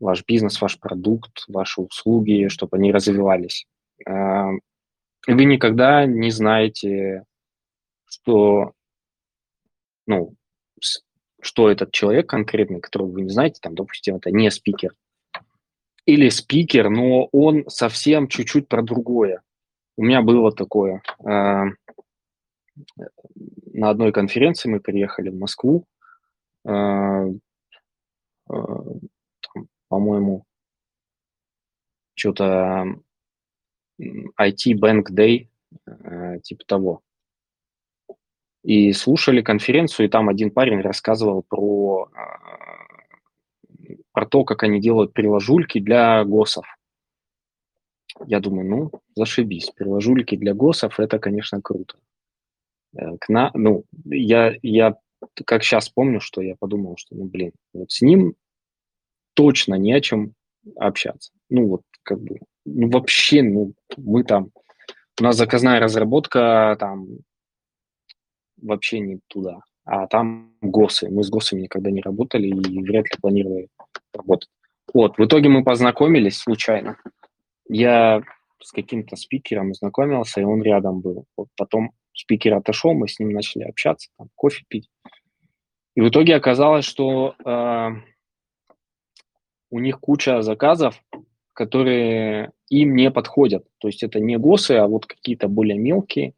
ваш бизнес, ваш продукт, ваши услуги, чтобы они развивались. А, вы никогда не знаете, что, ну, что этот человек конкретный, которого вы не знаете, там, допустим, это не спикер, или спикер, но он совсем чуть-чуть про другое. У меня было такое. Э, на одной конференции мы приехали в Москву, э, э, по-моему, что-то IT Bank Day, типа того. И слушали конференцию, и там один парень рассказывал про про то, как они делают приложульки для ГОСов. Я думаю, ну, зашибись. Приложульки для ГОСов – это, конечно, круто. Э, к на, ну, я, я как сейчас помню, что я подумал, что, ну, блин, вот с ним точно не о чем общаться. Ну, вот, как бы, ну, вообще, ну, мы там, у нас заказная разработка, там, вообще не туда. А там ГОСы. Мы с ГОСами никогда не работали и вряд ли планировали работать. Вот, в итоге мы познакомились случайно. Я с каким-то спикером знакомился, и он рядом был. Вот потом спикер отошел, мы с ним начали общаться, там, кофе пить. И в итоге оказалось, что э, у них куча заказов, которые им не подходят. То есть это не ГОСы, а вот какие-то более мелкие,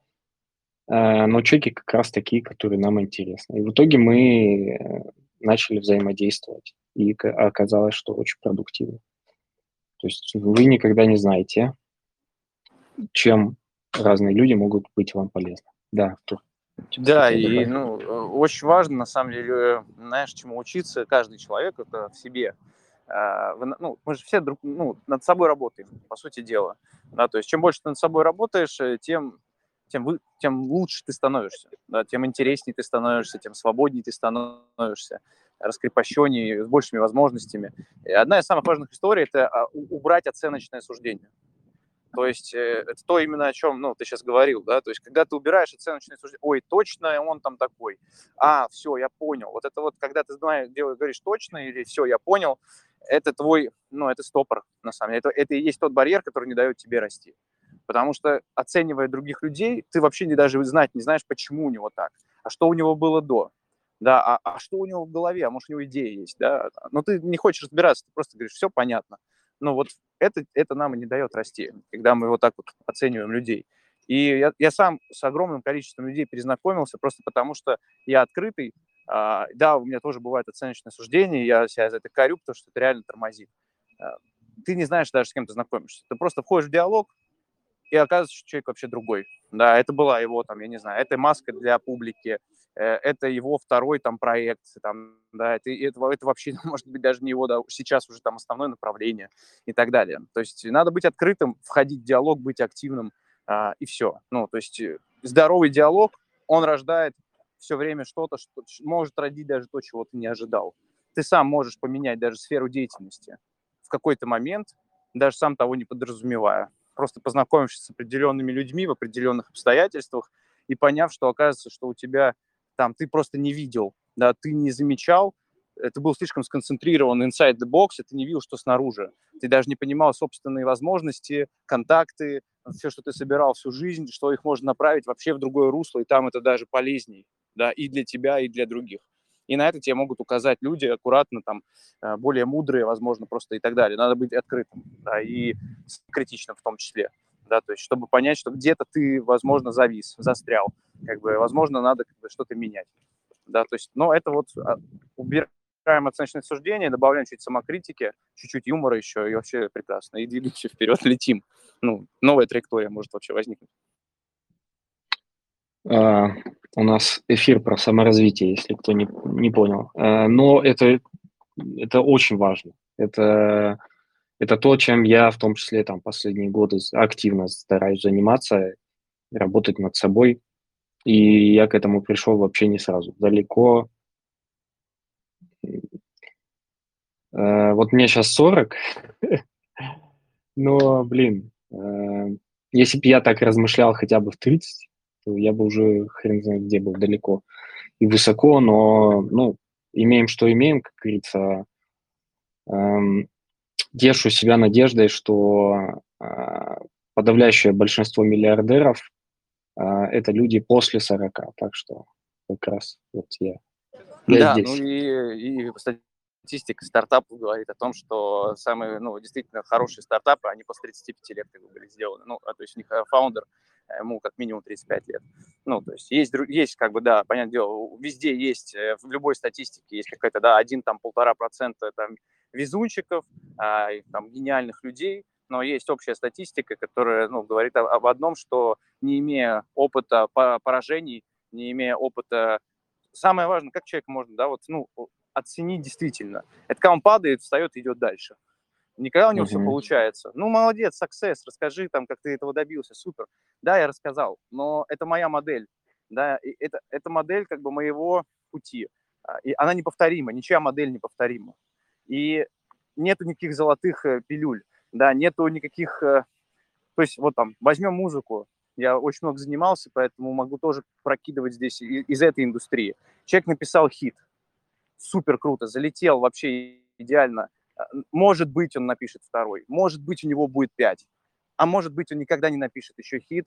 но чеки как раз такие, которые нам интересны. И в итоге мы э, начали взаимодействовать и оказалось, что очень продуктивно. То есть вы никогда не знаете, чем разные люди могут быть вам полезны. Да, Артур. Да, и ну, очень важно, на самом деле, знаешь, чему учиться каждый человек, это в себе. А, ну, мы же все друг, ну, над собой работаем, по сути дела. Да, то есть чем больше ты над собой работаешь, э, тем, тем, вы, тем лучше ты становишься, да, тем интереснее ты становишься, тем свободнее ты становишься раскрепощеннее, с большими возможностями. И одна из самых важных историй – это а, убрать оценочное суждение. То есть э, это то именно о чем ну, ты сейчас говорил, да, то есть когда ты убираешь оценочное суждение, ой, точно он там такой, а, все, я понял. Вот это вот, когда ты знаешь, говоришь точно или все, я понял, это твой, ну, это стопор, на самом деле. Это, это и есть тот барьер, который не дает тебе расти. Потому что, оценивая других людей, ты вообще не даже знать не знаешь, почему у него так, а что у него было до да, а, а что у него в голове, а может у него идея есть, да, но ты не хочешь разбираться, ты просто говоришь, все понятно. Но вот это, это нам и не дает расти, когда мы вот так вот оцениваем людей. И я, я сам с огромным количеством людей перезнакомился просто потому, что я открытый, а, да, у меня тоже бывает оценочное суждение, я себя за это корю, потому что это реально тормозит. А, ты не знаешь даже, с кем ты знакомишься. Ты просто входишь в диалог, и оказывается, что человек вообще другой. Да, это была его, там, я не знаю, это маска для публики, э, это его второй там проект, там, да, это, это, это вообще, может быть, даже не его, да, сейчас уже там основное направление и так далее. То есть надо быть открытым, входить в диалог, быть активным, а, и все. Ну, то есть э, здоровый диалог, он рождает все время что-то, что может родить даже то, чего ты не ожидал. Ты сам можешь поменять даже сферу деятельности в какой-то момент, даже сам того не подразумевая просто познакомившись с определенными людьми в определенных обстоятельствах и поняв, что оказывается, что у тебя там ты просто не видел, да, ты не замечал, ты был слишком сконцентрирован inside the box, и ты не видел, что снаружи. Ты даже не понимал собственные возможности, контакты, все, что ты собирал всю жизнь, что их можно направить вообще в другое русло, и там это даже полезней, да, и для тебя, и для других. И на это тебе могут указать люди аккуратно, там, э, более мудрые, возможно, просто и так далее. Надо быть открытым, да, и критичным в том числе, да, то есть чтобы понять, что где-то ты, возможно, завис, застрял, как бы, возможно, надо как бы, что-то менять, да, то есть, но это вот а, убираем оценочное суждение, добавляем чуть самокритики, чуть-чуть юмора еще, и вообще прекрасно, и двигаемся вперед, летим. Ну, новая траектория может вообще возникнуть. Uh, у нас эфир про саморазвитие, если кто не, не понял. Uh, но это, это очень важно. Это, это то, чем я в том числе там последние годы активно стараюсь заниматься, работать над собой. И я к этому пришел вообще не сразу. Далеко. Uh, вот мне сейчас 40, но, блин, если бы я так размышлял хотя бы в 30, я бы уже хрен знает где был, далеко и высоко, но, ну, имеем, что имеем, как говорится. Эм, тешу себя надеждой, что э, подавляющее большинство миллиардеров э, это люди после 40, так что как раз вот я Я да, здесь. ну и, и статистика стартапов говорит о том, что самые, ну, действительно хорошие стартапы, они после 35 лет как бы были сделаны. Ну, а, то есть у них фаундер, ему как минимум 35 лет. Ну, то есть есть, есть как бы, да, понятное дело, везде есть, э, в любой статистике есть какая-то, да, один, там, полтора процента там везунчиков, а, там, гениальных людей, но есть общая статистика, которая, ну, говорит об одном, что не имея опыта поражений, не имея опыта самое важное, как человек можно, да, вот, ну, оценить действительно. Это когда он падает, встает идет дальше. Никогда у него uh-huh. все получается. Ну, молодец, success, расскажи там, как ты этого добился, супер. Да, я рассказал, но это моя модель, да, и это, это модель как бы моего пути. А, и она неповторима, ничья модель неповторима. И нету никаких золотых э, пилюль, да, нету никаких... Э, то есть вот там, возьмем музыку, я очень много занимался, поэтому могу тоже прокидывать здесь из этой индустрии. Человек написал хит, супер круто, залетел вообще идеально. Может быть, он напишет второй, может быть, у него будет пять, а может быть, он никогда не напишет еще хит,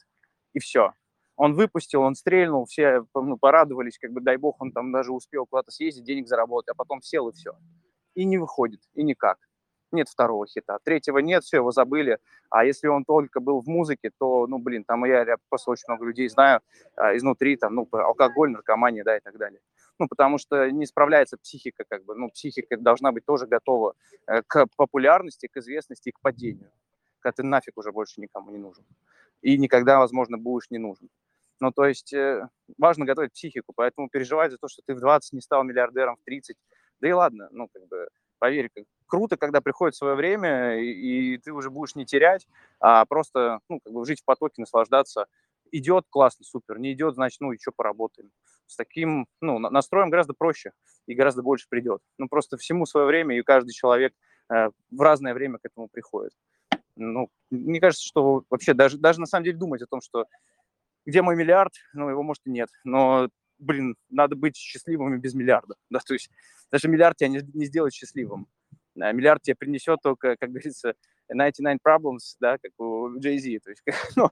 и все. Он выпустил, он стрельнул, все ну, порадовались, как бы, дай бог, он там даже успел куда-то съездить, денег заработать, а потом сел и все. И не выходит, и никак. Нет второго хита. Третьего нет, все, его забыли. А если он только был в музыке, то, ну, блин, там я, я просто очень много людей знаю а, изнутри, там, ну, алкоголь, наркомания, да, и так далее ну, потому что не справляется психика, как бы, ну, психика должна быть тоже готова э, к популярности, к известности и к падению, когда ты нафиг уже больше никому не нужен. И никогда, возможно, будешь не нужен. Ну, то есть э, важно готовить психику, поэтому переживать за то, что ты в 20 не стал миллиардером, в 30, да и ладно, ну, как бы, поверь, как, круто, когда приходит свое время, и, и ты уже будешь не терять, а просто, ну, как бы жить в потоке, наслаждаться. Идет, классно, супер, не идет, значит, ну, еще поработаем с таким ну, настроем гораздо проще и гораздо больше придет. Ну, просто всему свое время, и каждый человек э, в разное время к этому приходит. Ну, мне кажется, что вообще даже, даже на самом деле думать о том, что где мой миллиард, ну, его, может, и нет. Но, блин, надо быть счастливым и без миллиарда. Да? То есть даже миллиард тебя не, не сделает счастливым. А миллиард тебе принесет только, как говорится, 99 problems, да, как у Jay-Z. То есть, ну,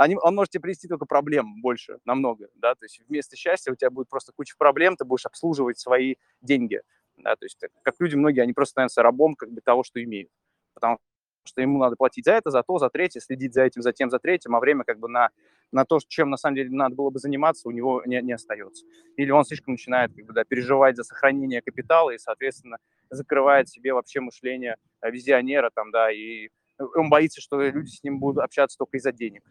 они, он может тебе принести только проблем больше, намного, да, то есть вместо счастья у тебя будет просто куча проблем, ты будешь обслуживать свои деньги, да, то есть как люди многие, они просто становятся рабом как бы того, что имеют, потому что ему надо платить за это, за то, за третье, следить за этим, за тем, за третьим, а время как бы на, на то, чем на самом деле надо было бы заниматься, у него не, не остается. Или он слишком начинает как бы, да, переживать за сохранение капитала и, соответственно, закрывает себе вообще мышление визионера, там, да, и он боится, что люди с ним будут общаться только из-за денег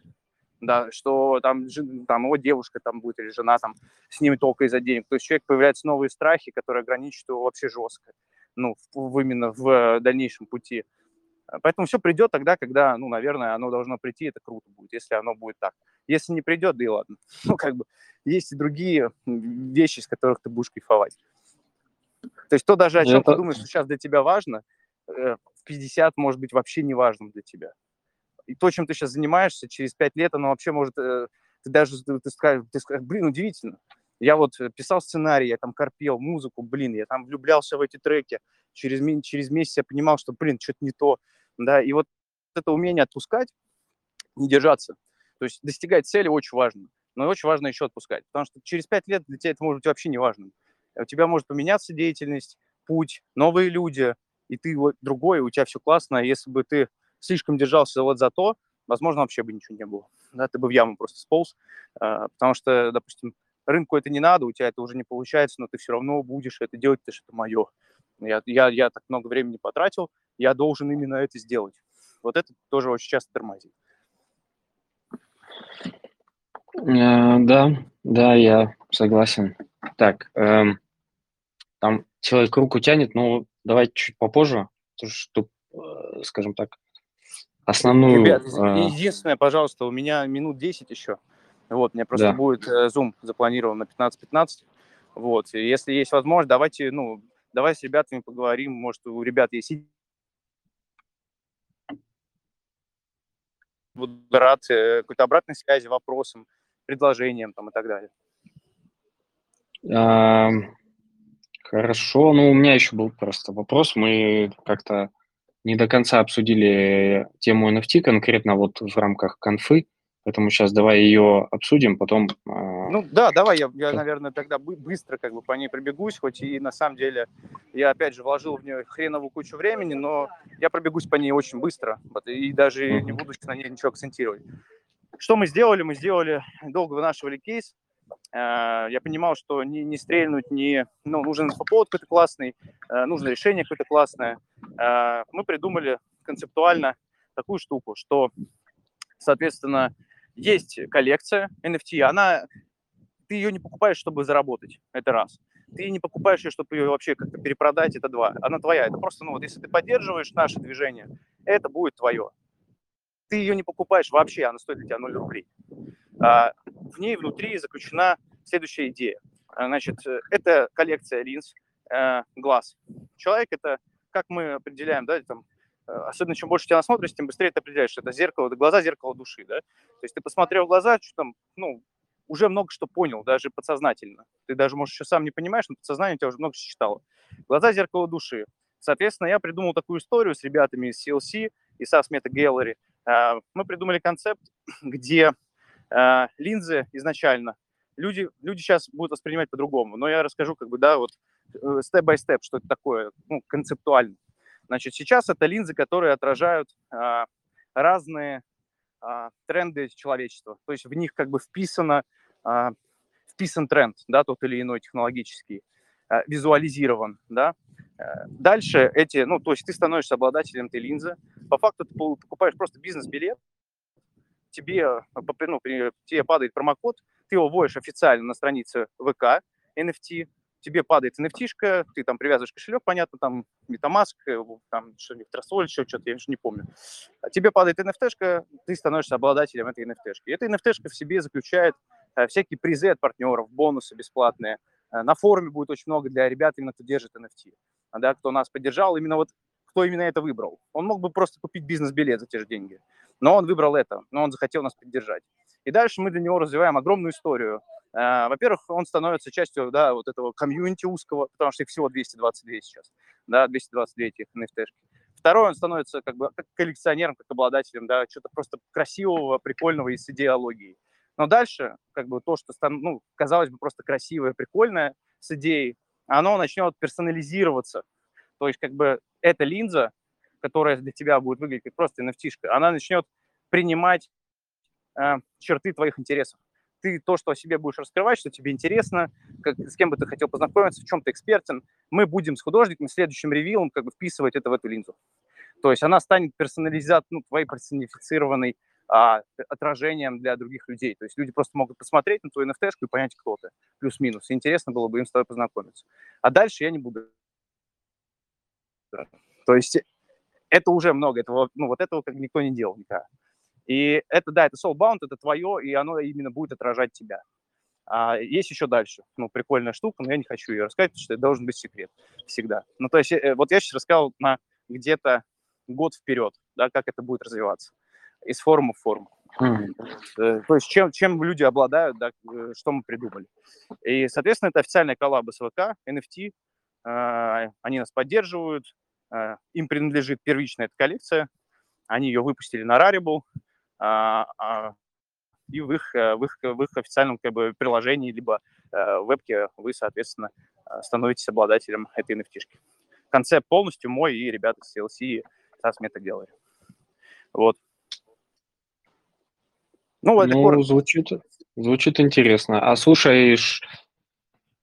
да, что там, там его девушка там будет или жена там с ним только из-за денег. То есть человек появляются новые страхи, которые ограничивают его вообще жестко, ну, в, именно в дальнейшем пути. Поэтому все придет тогда, когда, ну, наверное, оно должно прийти, это круто будет, если оно будет так. Если не придет, да и ладно. Ну, как бы есть и другие вещи, с которых ты будешь кайфовать. То есть то даже, о чем это... ты думаешь, что сейчас для тебя важно, э, в 50 может быть вообще не важным для тебя и то, чем ты сейчас занимаешься, через пять лет, оно вообще может, э, ты даже, ты скажешь, ты скажешь, блин, удивительно. Я вот э, писал сценарий, я там корпел музыку, блин, я там влюблялся в эти треки. Через, через месяц я понимал, что, блин, что-то не то. Да, и вот это умение отпускать, не держаться. То есть достигать цели очень важно. Но очень важно еще отпускать. Потому что через пять лет для тебя это может быть вообще не важно. У тебя может поменяться деятельность, путь, новые люди, и ты другой, у тебя все классно. А если бы ты слишком держался вот за то, возможно, вообще бы ничего не было. Да, ты бы в яму просто сполз, а, потому что, допустим, рынку это не надо, у тебя это уже не получается, но ты все равно будешь это делать, потому что это мое. Я, я, я так много времени потратил, я должен именно это сделать. Вот это тоже очень часто тормозит. Э, да, да, я согласен. Так, эм, там человек руку тянет, но давайте чуть попозже, чтобы, э, скажем так, основную... Ребят, э, единственное, пожалуйста, у меня минут 10 еще. Вот, мне просто да. будет э, Zoom запланирован на 15-15. Вот, и если есть возможность, давайте, ну, давай с ребятами поговорим. Может, у ребят есть буду рад э, какой-то обратной связи, вопросам, предложениям там и так далее. А, хорошо, ну у меня еще был просто вопрос. Мы как-то не до конца обсудили тему NFT конкретно вот в рамках конфы, поэтому сейчас давай ее обсудим, потом э, Ну да, давай я, я, наверное, тогда быстро как бы по ней пробегусь, хоть и на самом деле я опять же вложил в нее хреновую кучу времени, но я пробегусь по ней очень быстро и даже не буду на ней ничего акцентировать. Что мы сделали? Мы сделали, долго вынашивали кейс, я понимал, что не, не стрельнуть, не, ну, нужен инфоповод какой-то классный, э, нужно решение какое-то классное. Э, мы придумали концептуально такую штуку, что, соответственно, есть коллекция NFT, она, ты ее не покупаешь, чтобы заработать, это раз. Ты не покупаешь ее, чтобы ее вообще как-то перепродать, это два. Она твоя, это просто, ну вот, если ты поддерживаешь наше движение, это будет твое. Ты ее не покупаешь вообще, она стоит для тебя 0 рублей. А, в ней внутри заключена следующая идея. А, значит, это коллекция линз, э, глаз. Человек – это, как мы определяем, да, там, э, особенно чем больше тебя насмотришь, тем быстрее ты определяешь, что это зеркало, это глаза – зеркало души, да. То есть ты посмотрел в глаза, что там, ну, уже много что понял, даже подсознательно. Ты даже, может, еще сам не понимаешь, но подсознание у тебя уже много что читало. Глаза – зеркало души. Соответственно, я придумал такую историю с ребятами из CLC и SAS Meta Gallery. А, мы придумали концепт, где а, линзы изначально люди, люди сейчас будут воспринимать по-другому, но я расскажу как бы, да, вот степ-бай-степ, что это такое, ну, концептуально. Значит, сейчас это линзы, которые отражают а, разные а, тренды человечества. То есть в них как бы вписано, а, вписан тренд, да, тот или иной технологический, а, визуализирован, да. Э, дальше эти, ну, то есть ты становишься обладателем этой линзы. По факту ты покупаешь просто бизнес-билет, тебе, ну, тебе падает промокод, ты его вводишь официально на странице ВК, NFT, тебе падает nft ты там привязываешь кошелек, понятно, там Metamask, э, там что-нибудь Trustwallet, еще что-то, я не помню. А тебе падает nft ты становишься обладателем этой nft -шки. Эта nft в себе заключает э, всякие призы от партнеров, бонусы бесплатные. Э, на форуме будет очень много для ребят, именно кто держит NFT, да, кто нас поддержал, именно вот кто именно это выбрал. Он мог бы просто купить бизнес-билет за те же деньги, но он выбрал это, но он захотел нас поддержать. И дальше мы для него развиваем огромную историю, Э, во-первых, он становится частью да, вот этого комьюнити узкого, потому что их всего 222 сейчас, да, 222 этих nft -шки. Второй, он становится как бы как коллекционером, как обладателем, да, что-то просто красивого, прикольного и с идеологией. Но дальше, как бы то, что, ну, казалось бы, просто красивое, прикольное с идеей, оно начнет персонализироваться. То есть, как бы, эта линза, которая для тебя будет выглядеть как просто nft она начнет принимать э, черты твоих интересов ты то, что о себе будешь раскрывать, что тебе интересно, как, с кем бы ты хотел познакомиться, в чем ты экспертен, мы будем с художником следующим ревилом как бы вписывать это в эту линзу. То есть она станет персонализацией, ну, твоей персонифицированной а, отражением для других людей. То есть люди просто могут посмотреть на твою nft и понять, кто ты, плюс-минус. Интересно было бы им с тобой познакомиться. А дальше я не буду. То есть это уже много. Этого, ну, вот этого как никто не делал никогда. И это, да, это soulbound, это твое, и оно именно будет отражать тебя. А есть еще дальше, ну, прикольная штука, но я не хочу ее рассказать, потому что это должен быть секрет всегда. Ну, то есть, э, вот я сейчас рассказал на где-то год вперед, да, как это будет развиваться из форума в форму. Mm-hmm. То есть чем, чем люди обладают, да, э, что мы придумали. И, соответственно, это официальная коллаба с ВК, NFT, э, они нас поддерживают, э, им принадлежит первичная эта коллекция, они ее выпустили на Rarible, а, и в их, э, в их, в их официальном как бы, приложении либо э, вебке вы, соответственно, э, становитесь обладателем этой nft -шки. Концепт полностью мой и ребята с CLC и Meta делали. Вот. Ну, это ну, звучит, звучит интересно. А слушай,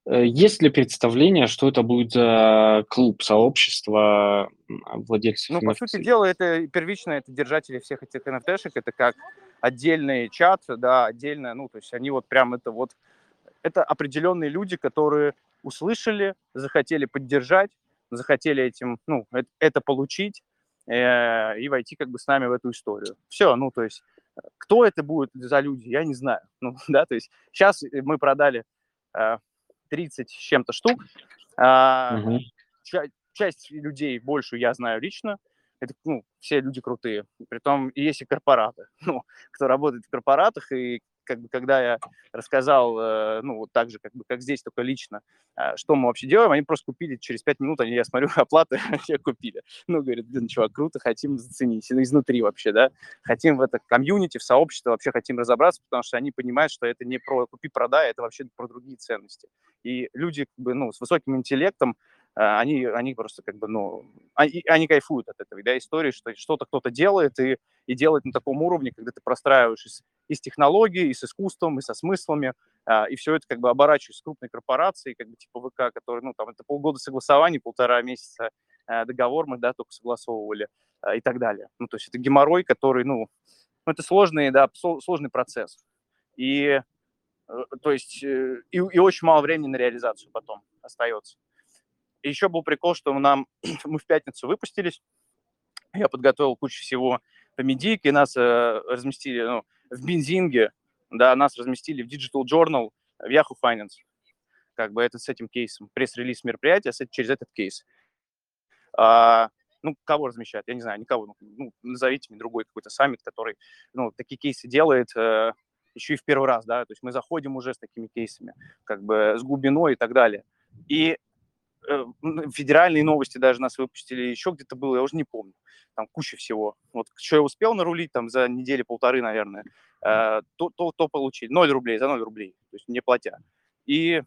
есть ли представление, что это будет за клуб, сообщество владельцев Ну, NFT? по сути дела, это первично, это держатели всех этих nft это как отдельный чат, да, отдельно, ну, то есть они вот прям это вот, это определенные люди, которые услышали, захотели поддержать, захотели этим, ну, это, это получить э, и войти как бы с нами в эту историю. Все, ну, то есть кто это будет за люди, я не знаю. Ну, да, то есть сейчас мы продали э, 30 с чем-то штук. А, угу. ча- часть людей большую я знаю лично. Это, ну, все люди крутые. Притом есть и корпораты. Ну, кто работает в корпоратах и как бы, когда я рассказал, э, ну, вот так же, как бы, как здесь, только лично, э, что мы вообще делаем, они просто купили через пять минут, они, я смотрю, оплаты все купили. Ну, говорят, блин, чувак, круто, хотим заценить, ну, изнутри вообще, да, хотим в это комьюнити, в сообщество, вообще хотим разобраться, потому что они понимают, что это не про купи-продай, это вообще про другие ценности. И люди, как бы, ну, с высоким интеллектом, а, они, они просто как бы, ну, они, они кайфуют от этого, да, истории, что что-то кто-то делает и, и делает на таком уровне, когда ты простраиваешь из, из технологий, и с искусством, и со смыслами, а, и все это как бы оборачиваешь с крупной корпорацией, как бы типа ВК, который, ну, там, это полгода согласований, полтора месяца а, договор мы, да, только согласовывали а, и так далее. Ну, то есть это геморрой, который, ну, ну это сложный, да, сложный процесс. И, э, то есть, э, и, и очень мало времени на реализацию потом остается. И еще был прикол, что нам, мы в пятницу выпустились, я подготовил кучу всего по медийке, нас э, разместили ну, в Benzinga, да, нас разместили в Digital Journal, в Yahoo Finance. Как бы это с этим кейсом. Пресс-релиз мероприятия через этот кейс. А, ну, кого размещать? Я не знаю, никого. Ну, назовите мне другой какой-то саммит, который, ну, такие кейсы делает, э, еще и в первый раз, да, то есть мы заходим уже с такими кейсами, как бы с глубиной и так далее. И федеральные новости даже нас выпустили, еще где-то было, я уже не помню. Там куча всего. Вот что я успел нарулить там за недели полторы, наверное, э, то, то, то получить. 0 рублей за 0 рублей, то есть не платя. И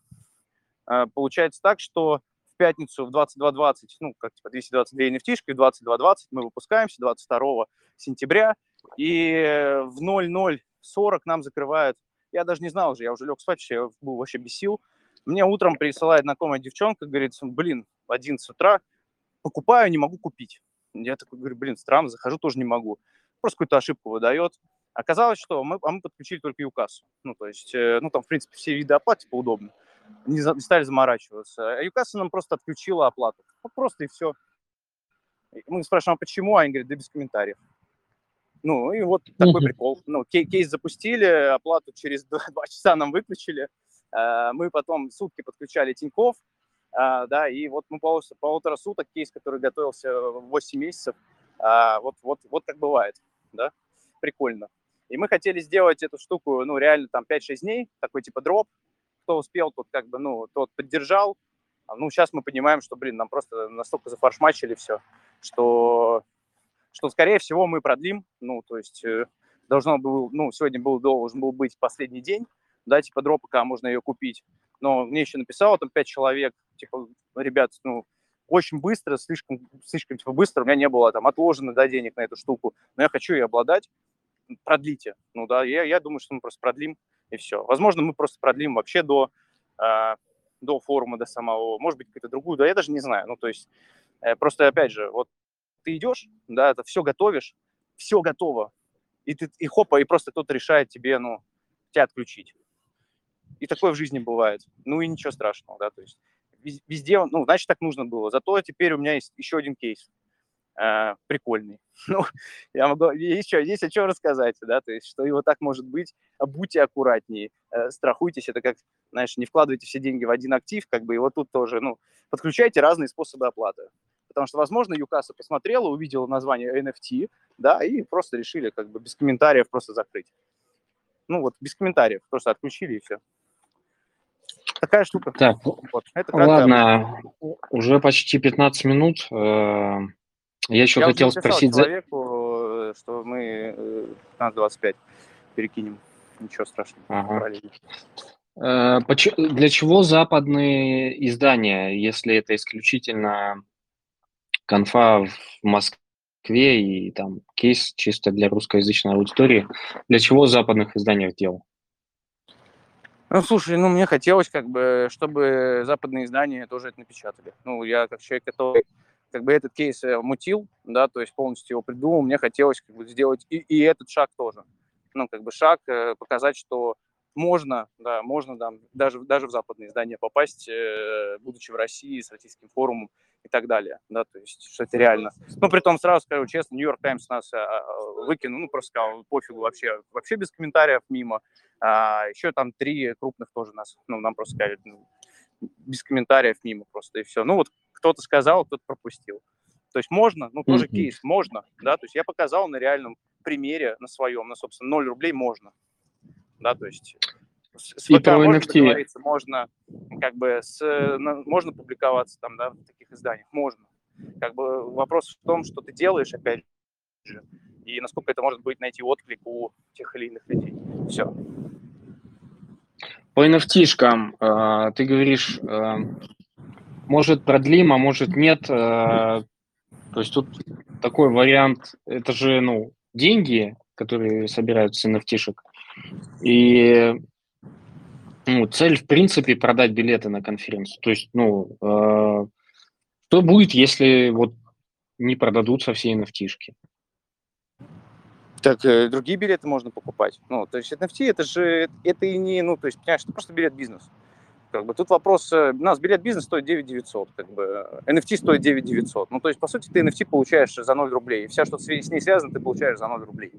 э, получается так, что в пятницу в 22.20, ну, как типа 222 NFT, в 22.20 мы выпускаемся 22 сентября, и в 00.40 нам закрывают, я даже не знал уже, я уже лег спать, я был вообще без сил, мне утром присылает знакомая девчонка, говорит, блин, в 11 утра покупаю, не могу купить. Я такой говорю, блин, странно, захожу, тоже не могу. Просто какую-то ошибку выдает. Оказалось, что мы, а мы подключили только ЮКАСу. Ну, то есть, э, ну, там, в принципе, все виды оплаты типа, удобно. Не, за, не стали заморачиваться. А ЮКАСа нам просто отключила оплату. Ну, просто и все. Мы спрашиваем, а почему? А они говорят, да без комментариев. Ну, и вот такой прикол. Ну, кей- кейс запустили, оплату через два, два часа нам выключили. Э, мы потом сутки подключали Тиньков, э, да, и вот мы полтора, полутора суток кейс, который готовился 8 месяцев, э, вот, вот, вот как бывает, да, прикольно. И мы хотели сделать эту штуку, ну, реально там 5-6 дней, такой типа дроп, кто успел, тот как бы, ну, тот поддержал, а, ну, сейчас мы понимаем, что, блин, нам просто настолько зафаршмачили все, что, что, скорее всего, мы продлим, ну, то есть должно было, ну, сегодня был, должен был быть последний день, да, типа дропа, можно ее купить. Но мне еще написало там пять человек, типа, ребят, ну, очень быстро, слишком, слишком типа, быстро, у меня не было там отложено, да, денег на эту штуку, но я хочу ее обладать, продлите. Ну, да, я, я думаю, что мы просто продлим, и все. Возможно, мы просто продлим вообще до, э, до форума, до самого, может быть, какую-то другую, да, я даже не знаю. Ну, то есть, э, просто, опять же, вот ты идешь, да, это все готовишь, все готово, и ты, и хопа, и просто кто-то решает тебе, ну, тебя отключить. И такое в жизни бывает. Ну и ничего страшного, да, то есть везде, ну, значит, так нужно было. Зато теперь у меня есть еще один кейс э, прикольный. Ну, я могу, еще, есть о чем рассказать, да, то есть, что его так может быть. Будьте аккуратнее, э, страхуйтесь, это как, знаешь, не вкладывайте все деньги в один актив, как бы, и вот тут тоже, ну, подключайте разные способы оплаты. Потому что, возможно, Юкаса посмотрела, увидела название NFT, да, и просто решили, как бы, без комментариев просто закрыть. Ну, вот, без комментариев, просто отключили и все. Такая штука. Так, вот. Это ладно, уже почти 15 минут. Э, я еще я хотел спросить... человеку, что мы 15-25 э, перекинем. Ничего страшного. Ага. Э, для чего западные издания, если это исключительно конфа в Москве и там кейс чисто для русскоязычной аудитории, для чего западных изданий делал? Ну, слушай, ну, мне хотелось, как бы, чтобы западные издания тоже это напечатали. Ну, я как человек, который как бы этот кейс э, мутил, да, то есть полностью его придумал, мне хотелось как бы сделать и, и этот шаг тоже. Ну, как бы шаг, э, показать, что можно, да, можно да, даже, даже в западные издания попасть, э, будучи в России, с российским форумом и так далее, да, то есть, что это реально. Ну, при том, сразу скажу честно, Нью-Йорк Таймс нас а, выкинул, ну, просто сказал, пофигу вообще, вообще без комментариев мимо. А, еще там три крупных тоже нас, ну, нам просто сказали, ну, без комментариев мимо просто, и все. Ну, вот кто-то сказал, кто-то пропустил. То есть можно, ну, тоже mm-hmm. кейс, можно, да, то есть я показал на реальном примере, на своем, на, собственно, 0 рублей можно. да, то есть с ВК и можно договориться, можно как бы с, можно публиковаться там, да, в таких изданиях, можно. Как бы вопрос в том, что ты делаешь, опять же, и насколько это может быть найти отклик у тех или иных людей. Все. По NFT-шкам э, ты говоришь, э, может продлим, а может нет. Э, то есть тут такой вариант, это же, ну, деньги, которые собираются с NFT-шек. И ну, цель, в принципе, продать билеты на конференцию. То есть, ну, что будет, если вот не продадутся все NFT-шки? Так, э, другие билеты можно покупать. Ну, то есть NFT это же, это и не, ну, то есть, понимаешь, это просто билет бизнес. Как бы тут вопрос, э, у нас билет бизнес стоит 9 900, как бы, NFT стоит 9 900. Ну, то есть, по сути, ты NFT получаешь за 0 рублей. Вся, что с ней связано, ты получаешь за 0 рублей.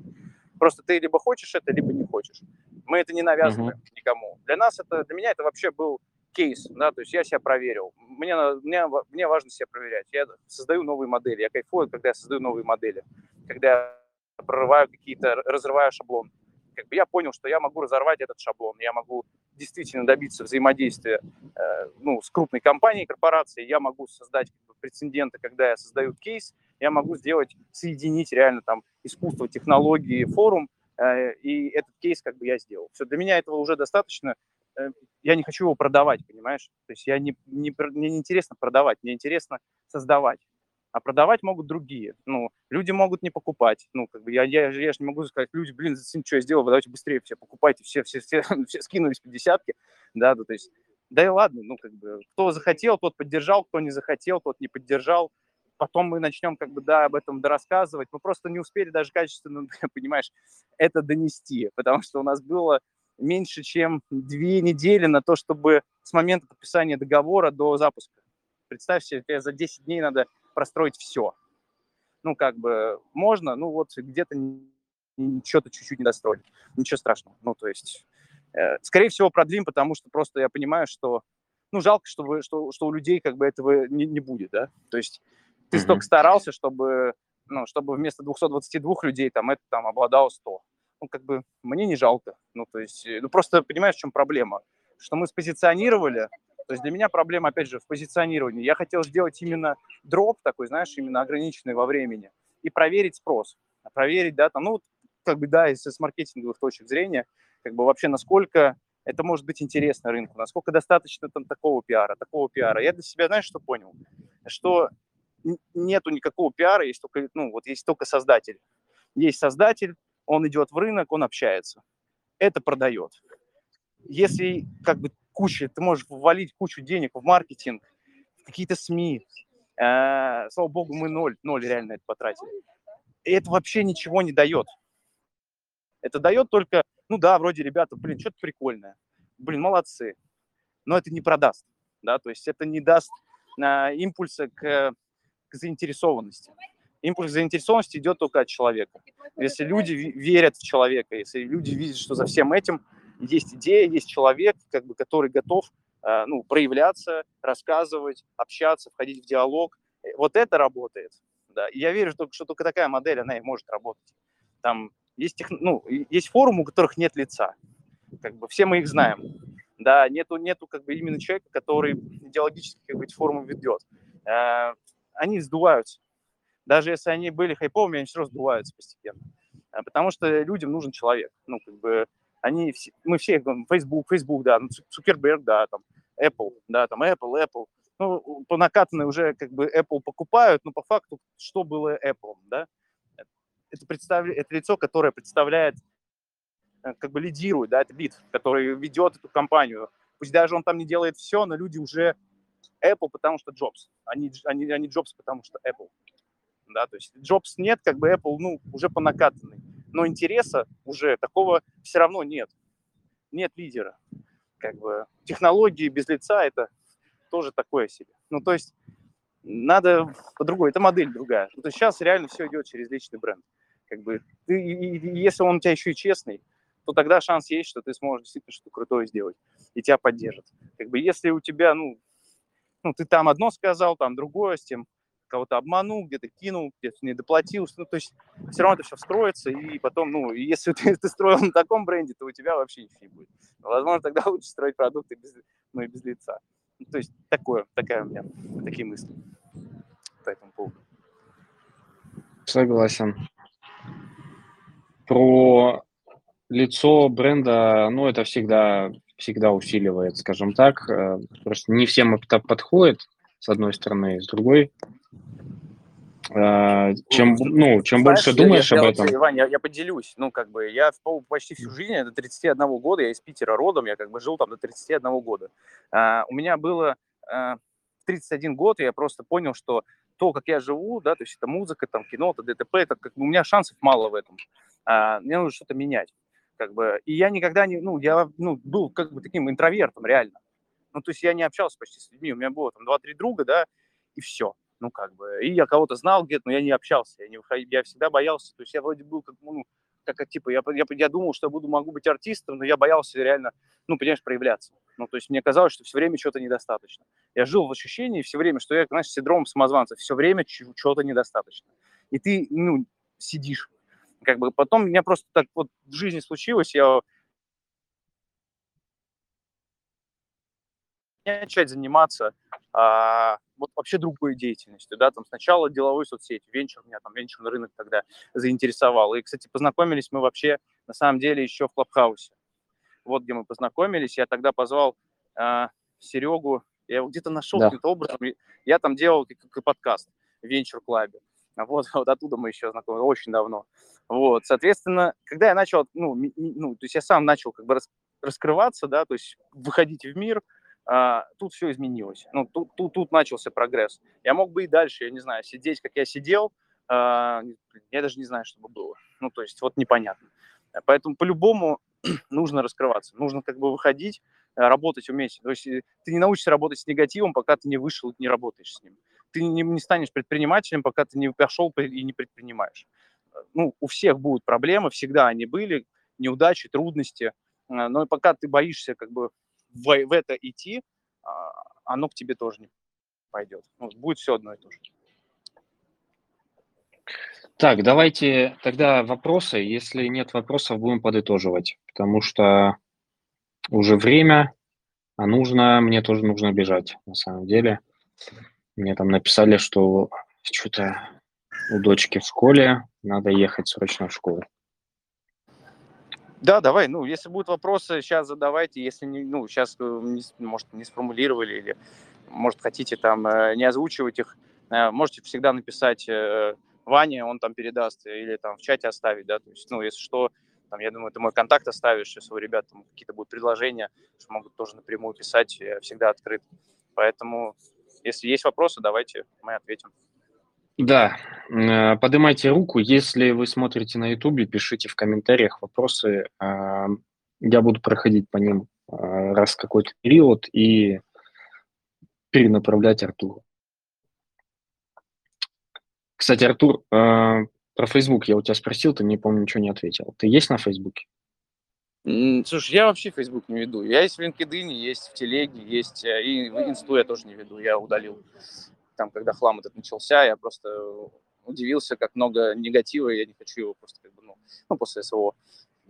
Просто ты либо хочешь это, либо не хочешь. Мы это не навязываем uh-huh. никому. Для нас это, для меня это вообще был кейс, да, то есть я себя проверил. Мне, мне, мне важно себя проверять. Я создаю новые модели. Я кайфую, когда я создаю новые модели. Когда прорываю какие-то, разрываю шаблон. Как бы я понял, что я могу разорвать этот шаблон, я могу действительно добиться взаимодействия э, ну, с крупной компанией, корпорацией, я могу создать как бы, прецеденты, когда я создаю кейс, я могу сделать, соединить реально там искусство, технологии, форум, э, и этот кейс как бы я сделал. Все, для меня этого уже достаточно, э, я не хочу его продавать, понимаешь? То есть я не, не, мне не интересно продавать, мне интересно создавать а продавать могут другие. Ну, люди могут не покупать. Ну, как бы я, я, я же не могу сказать, люди, блин, зачем, что я сделал, давайте быстрее все покупайте, все, все, все, все скинулись по десятке, да, ну, то есть, да и ладно, ну, как бы, кто захотел, тот поддержал, кто не захотел, тот не поддержал, потом мы начнем, как бы, да, об этом рассказывать, мы просто не успели даже качественно, понимаешь, это донести, потому что у нас было меньше, чем две недели на то, чтобы с момента подписания договора до запуска. Представь себе, за 10 дней надо простроить все. Ну, как бы можно, ну вот где-то что-то чуть-чуть не достроили. Ничего страшного. Ну, то есть, э, скорее всего, продлим, потому что просто я понимаю, что, ну, жалко, чтобы, что, что у людей как бы этого не, не будет, да. То есть ты mm-hmm. столько старался, чтобы, ну, чтобы вместо 222 людей там это там обладало 100. Ну, как бы мне не жалко. Ну, то есть, ну, просто понимаешь, в чем проблема? Что мы спозиционировали то есть для меня проблема, опять же, в позиционировании. Я хотел сделать именно дроп такой, знаешь, именно ограниченный во времени и проверить спрос. Проверить, да, там, ну, как бы, да, из, из маркетинговых точек зрения, как бы вообще насколько это может быть интересно рынку, насколько достаточно там такого пиара, такого пиара. Я для себя, знаешь, что понял? Что нету никакого пиара, есть только, ну, вот есть только создатель. Есть создатель, он идет в рынок, он общается. Это продает. Если как бы куча, ты можешь ввалить кучу денег в маркетинг, в какие-то СМИ. Э, слава богу, мы ноль, ноль реально это потратили. И это вообще ничего не дает. Это дает только, ну да, вроде ребята, блин, что-то прикольное. Блин, молодцы. Но это не продаст, да, то есть это не даст э, импульса к, к заинтересованности. Импульс заинтересованности идет только от человека. Если люди верят в человека, если люди видят, что за всем этим есть идея, есть человек, как бы, который готов э, ну, проявляться, рассказывать, общаться, входить в диалог. Вот это работает. Да. И я верю, что, что только такая модель, она и может работать. Там есть, тех, ну, есть форумы, у которых нет лица. Как бы все мы их знаем. Да, нету, нету как бы именно человека, который идеологически как бы, эти форумы ведет. Э, они сдуваются. Даже если они были хайповыми, они все равно сдуваются постепенно. Потому что людям нужен человек. Ну, как бы они все, мы все, Facebook, Facebook, да, Цукерберг, да, там, Apple, да, там, Apple, Apple. Ну, по накатанной уже как бы Apple покупают, но по факту что было Apple, да? Это, представ... это лицо, которое представляет, э, как бы лидирует, да, это лид, который ведет эту компанию. Пусть даже он там не делает все, но люди уже Apple, потому что Джобс. Они, они, они Джобс, потому что Apple. Да, то есть Джобс нет, как бы Apple, ну, уже по накатанной но интереса уже такого все равно нет. Нет лидера. Как бы технологии без лица это тоже такое себе. Ну, то есть надо по-другому, это модель другая. Ну, то есть сейчас реально все идет через личный бренд. Как бы ты, и, и, если он у тебя еще и честный, то тогда шанс есть, что ты сможешь действительно что-то крутое сделать, и тебя поддержат. Как бы если у тебя, ну, ну, ты там одно сказал, там другое, с тем кого-то обманул, где-то кинул, где-то не доплатил, ну, то есть все равно это все вскроется, и потом, ну, если ты, ты строил на таком бренде, то у тебя вообще ничего не будет. Возможно, тогда лучше строить продукты без, ну, и без лица. Ну, то есть такое, такая у меня, такие мысли по этому поводу. Согласен. Про лицо бренда, ну, это всегда, всегда усиливает, скажем так. Э, просто не всем это подходит, с одной стороны, с другой. Э, чем, ну, чем Знаешь, больше думаешь я, об я, этом... Вань, я, я поделюсь. Ну, как бы, я почти всю жизнь, до 31 года, я из Питера родом, я как бы жил там до 31 года. А, у меня было а, 31 год, и я просто понял, что то, как я живу, да, то есть это музыка, там, кино, это ДТП, это как у меня шансов мало в этом. А, мне нужно что-то менять, как бы. И я никогда не, ну, я, ну, был как бы таким интровертом, реально. Ну, то есть я не общался почти с людьми, у меня было там два-три друга, да, и все. Ну, как бы, и я кого-то знал где-то, но я не общался, я, не выходил, я всегда боялся, то есть я вроде был как, ну, как, типа, я, я, я думал, что я буду, могу быть артистом, но я боялся реально, ну, понимаешь, проявляться. Ну, то есть мне казалось, что все время что-то недостаточно. Я жил в ощущении все время, что я, знаешь, синдром самозванца, все время чего-то недостаточно. И ты, ну, сидишь. Как бы потом у меня просто так вот в жизни случилось, я начать заниматься а, вот вообще другой деятельностью, да, там сначала деловой соцсети, венчур, меня там венчурный рынок тогда заинтересовал. И, кстати, познакомились мы вообще на самом деле еще в Клабхаусе. Вот где мы познакомились. Я тогда позвал а, Серегу, я его где-то нашел да. каким-то образом. Я там делал как подкаст в венчур клабе. Вот, вот оттуда мы еще знакомы, очень давно. Вот, соответственно, когда я начал, ну, ну, то есть я сам начал как бы раскрываться, да, то есть выходить в мир, а, тут все изменилось. Ну, тут, тут, тут начался прогресс. Я мог бы и дальше, я не знаю, сидеть, как я сидел, а, я даже не знаю, что бы было. Ну, то есть вот непонятно. Поэтому по-любому нужно раскрываться, нужно как бы выходить, э, работать уметь. То есть э, ты не научишься работать с негативом, пока ты не вышел и не работаешь с ним. Ты не, не станешь предпринимателем, пока ты не пошел и не предпринимаешь. Ну, у всех будут проблемы, всегда они были, неудачи, трудности, э, но пока ты боишься как бы в, в это идти, а, оно к тебе тоже не пойдет. Ну, будет все одно и то же. Так, давайте тогда вопросы. Если нет вопросов, будем подытоживать, потому что уже время, а нужно, мне тоже нужно бежать, на самом деле. Мне там написали, что что-то у дочки в школе, надо ехать срочно в школу. Да, давай, ну, если будут вопросы, сейчас задавайте, если не, ну, сейчас, э, может, не сформулировали или, может, хотите там э, не озвучивать их, э, можете всегда написать Ване, он там передаст, или там в чате оставить, да, то есть, ну, если что, там, я думаю, ты мой контакт оставишь, если у ребят там какие-то будут предложения, что могут тоже напрямую писать, я всегда открыт. Поэтому, если есть вопросы, давайте мы ответим. Да, э, поднимайте руку. Если вы смотрите на YouTube, пишите в комментариях вопросы. А, я буду проходить по ним а, раз какой-то период и перенаправлять Артуру. Кстати, Артур, а, про Facebook я у тебя спросил, ты, не помню, ничего не ответил. Ты есть на Фейсбуке? Слушай, я вообще Facebook не веду. Я есть в LinkedIn, есть в Телеге, есть э, и в Инсту я тоже не веду, я удалил там, когда хлам этот начался, я просто удивился, как много негатива, я не хочу его просто, как бы, ну, ну после СВО,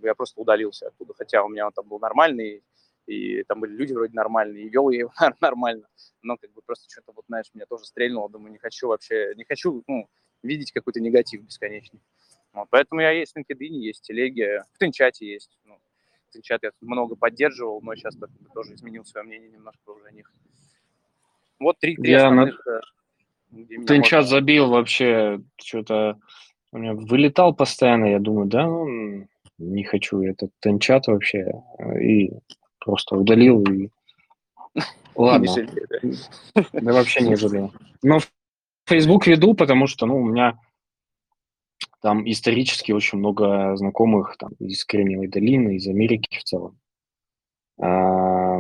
я просто удалился оттуда, хотя у меня он там был нормальный, и там были люди вроде нормальные, и вел я его нормально, но как бы просто что-то вот, знаешь, меня тоже стрельнуло, думаю, не хочу вообще, не хочу, ну, видеть какой-то негатив бесконечный. Вот, поэтому я есть в LinkedIn, есть в телеге, в Тинчате есть, ну, Тинчат я много поддерживал, но сейчас тоже изменил свое мнение немножко уже о них. Вот три, три я основных на... Тенчат можно... забил вообще, что-то у меня вылетал постоянно, я думаю, да, ну, не хочу этот тенчат вообще, и просто удалил, и ладно, да. Вообще не жалею. Но Facebook веду, потому что, ну, у меня там исторически очень много знакомых там, из Кремниевой долины, из Америки в целом. А,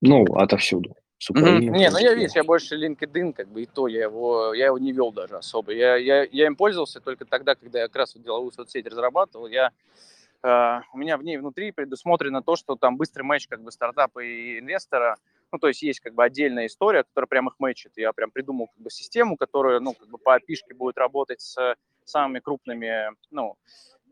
ну, отовсюду с Украины. Mm-hmm. Не, ну я, видишь, я больше LinkedIn, как бы, и то я его, я его не вел даже особо. Я, я, я им пользовался только тогда, когда я как раз вот деловую соцсеть разрабатывал. Я, э, у меня в ней внутри предусмотрено то, что там быстрый матч как бы стартапа и инвестора, Ну, то есть есть как бы отдельная история, которая прям их мэчит. Я прям придумал как бы систему, которая, ну, как бы по API будет работать с самыми крупными, ну,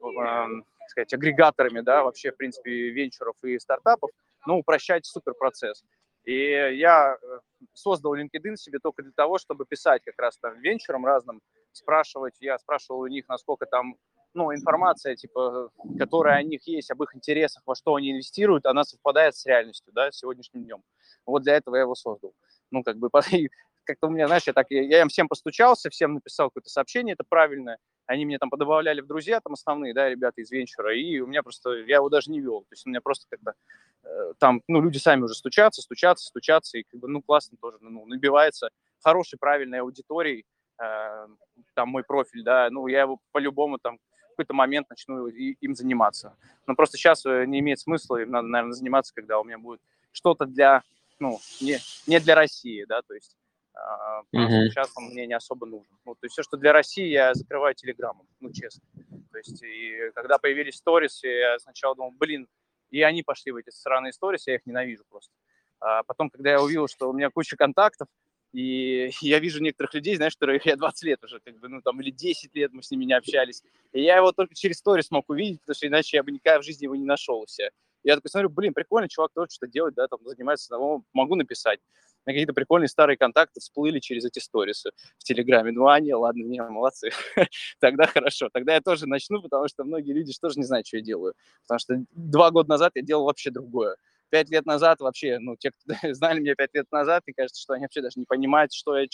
э, сказать, агрегаторами, да, вообще, в принципе, венчуров и стартапов, но упрощать супер процесс. И я э, создал LinkedIn себе только для того, чтобы писать как раз там венчурам разным, спрашивать, я спрашивал у них, насколько там ну, информация, типа, которая о них есть, об их интересах, во что они инвестируют, она совпадает с реальностью, да, сегодняшним днем. Вот для этого я его создал. Ну, как бы, как-то у меня, знаешь, я так, я им всем постучался, всем написал какое-то сообщение, это правильное, они мне там подобавляли в друзья, там основные, да, ребята из венчура, и у меня просто, я его даже не вел, то есть у меня просто как-то э, там, ну, люди сами уже стучатся, стучатся, стучатся, и как бы, ну, классно тоже, ну, набивается хорошей, правильной аудиторией, э, там мой профиль, да, ну, я его по-любому там какой-то момент начну им заниматься. Но просто сейчас э, не имеет смысла, им надо, наверное, заниматься, когда у меня будет что-то для, ну, не, не для России, да, то есть mm-hmm. сейчас он мне не особо нужен. Ну, то есть все, что для России, я закрываю телеграммом, ну, честно. То есть и когда появились сторис, я сначала думал, блин, и они пошли в эти сраные сторис, я их ненавижу просто. А потом, когда я увидел, что у меня куча контактов, и я вижу некоторых людей, знаешь, которые я 20 лет уже, как бы, ну, там, или 10 лет мы с ними не общались. И я его только через сторис смог увидеть, потому что иначе я бы никогда в жизни его не нашел у себя. Я такой смотрю, блин, прикольно, чувак тоже что-то делает, да, там, занимается, того, могу написать. На какие-то прикольные старые контакты всплыли через эти сторисы в Телеграме. Ну, не, ладно, не, молодцы. Тогда хорошо. Тогда я тоже начну, потому что многие люди тоже не знают, что я делаю. Потому что два года назад я делал вообще другое пять лет назад вообще, ну, те, кто знали меня пять лет назад, мне кажется, что они вообще даже не понимают, что я,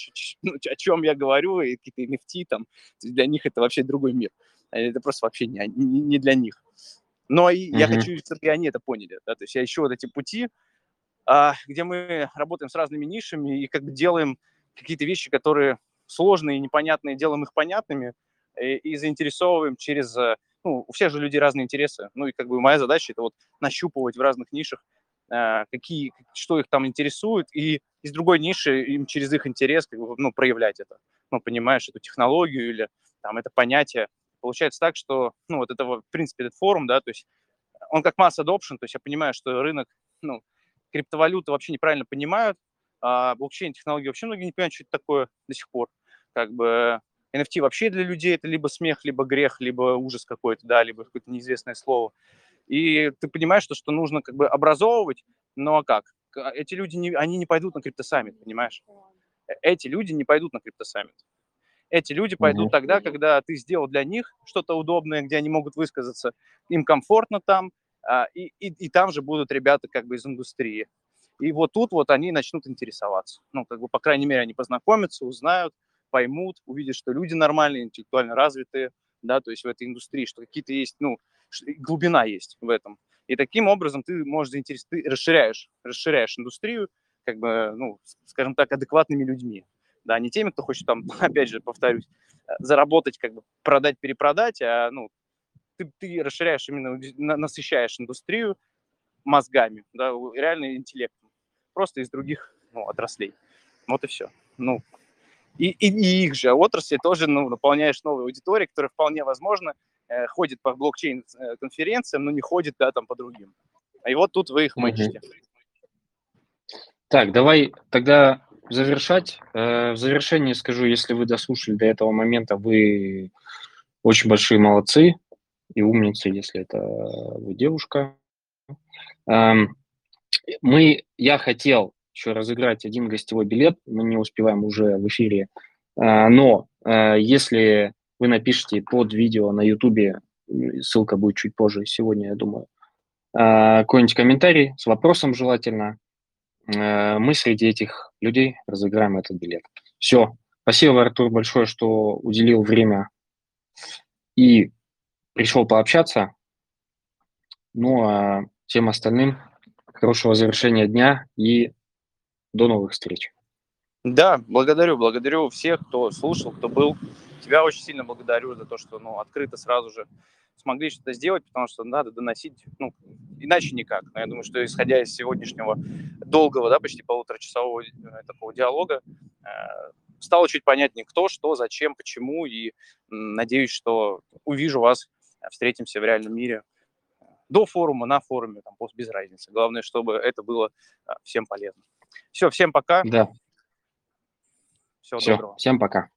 ну, о чем я говорю, и какие-то NFT там, для них это вообще другой мир. А это просто вообще не, не, не для них. Но и mm-hmm. я хочу, чтобы и они это поняли. Да? То есть я ищу вот эти пути, где мы работаем с разными нишами и как бы делаем какие-то вещи, которые сложные и непонятные, делаем их понятными и, и заинтересовываем через ну, у всех же людей разные интересы. Ну, и как бы моя задача это вот нащупывать в разных нишах Э, какие, что их там интересует, и из другой ниши им через их интерес как бы, ну, проявлять это. Ну, понимаешь, эту технологию или там это понятие. Получается так, что, ну, вот это, в принципе, этот форум, да, то есть он как масс adoption, то есть я понимаю, что рынок, ну, криптовалюты вообще неправильно понимают, а блокчейн-технологии вообще многие не понимают, что это такое до сих пор. Как бы NFT вообще для людей это либо смех, либо грех, либо ужас какой-то, да, либо какое-то неизвестное слово. И ты понимаешь, что, что нужно как бы образовывать, но как? Эти люди, не, они не пойдут на криптосаммит, понимаешь? Э, эти люди не пойдут на криптосаммит. Эти люди пойдут mm-hmm. тогда, когда ты сделал для них что-то удобное, где они могут высказаться, им комфортно там, а, и, и, и там же будут ребята как бы из индустрии. И вот тут вот они начнут интересоваться. Ну, как бы, по крайней мере, они познакомятся, узнают, поймут, увидят, что люди нормальные, интеллектуально развитые, да, то есть в этой индустрии, что какие-то есть, ну, глубина есть в этом. И таким образом ты можешь заинтересовать, ты расширяешь, расширяешь индустрию, как бы, ну, скажем так, адекватными людьми. Да, не теми, кто хочет там, опять же, повторюсь, э, заработать, как бы продать, перепродать, а, ну, ты, ты расширяешь именно, насыщаешь индустрию мозгами, да, реально интеллектом, просто из других ну, отраслей. Вот и все. Ну, и, и, и их же отрасли тоже ну, наполняешь новой аудиторией, которая вполне возможно Э, ходит по блокчейн-конференциям, но не ходит, да, там по другим. И вот тут вы их мэчите. Так, давай тогда завершать. Э, в завершении скажу, если вы дослушали до этого момента, вы очень большие молодцы и умницы, если это вы девушка. Эм, мы, я хотел еще разыграть один гостевой билет, мы не успеваем уже в эфире, э, но если вы напишите под видео на YouTube, ссылка будет чуть позже, сегодня, я думаю, какой-нибудь комментарий с вопросом желательно. Мы среди этих людей разыграем этот билет. Все. Спасибо, Артур, большое, что уделил время и пришел пообщаться. Ну, а всем остальным хорошего завершения дня и до новых встреч. Да, благодарю, благодарю всех, кто слушал, кто был. Тебя очень сильно благодарю за то, что ну, открыто сразу же смогли что-то сделать, потому что надо доносить, ну, иначе никак. Но я думаю, что исходя из сегодняшнего долгого, да, почти полуторачасового э, такого диалога, э, стало чуть понятнее, кто, что, зачем, почему, и надеюсь, что увижу вас, встретимся в реальном мире до форума, на форуме, там, без разницы. Главное, чтобы это было всем полезно. Все, всем пока. Да. Всего Все, доброго. всем пока.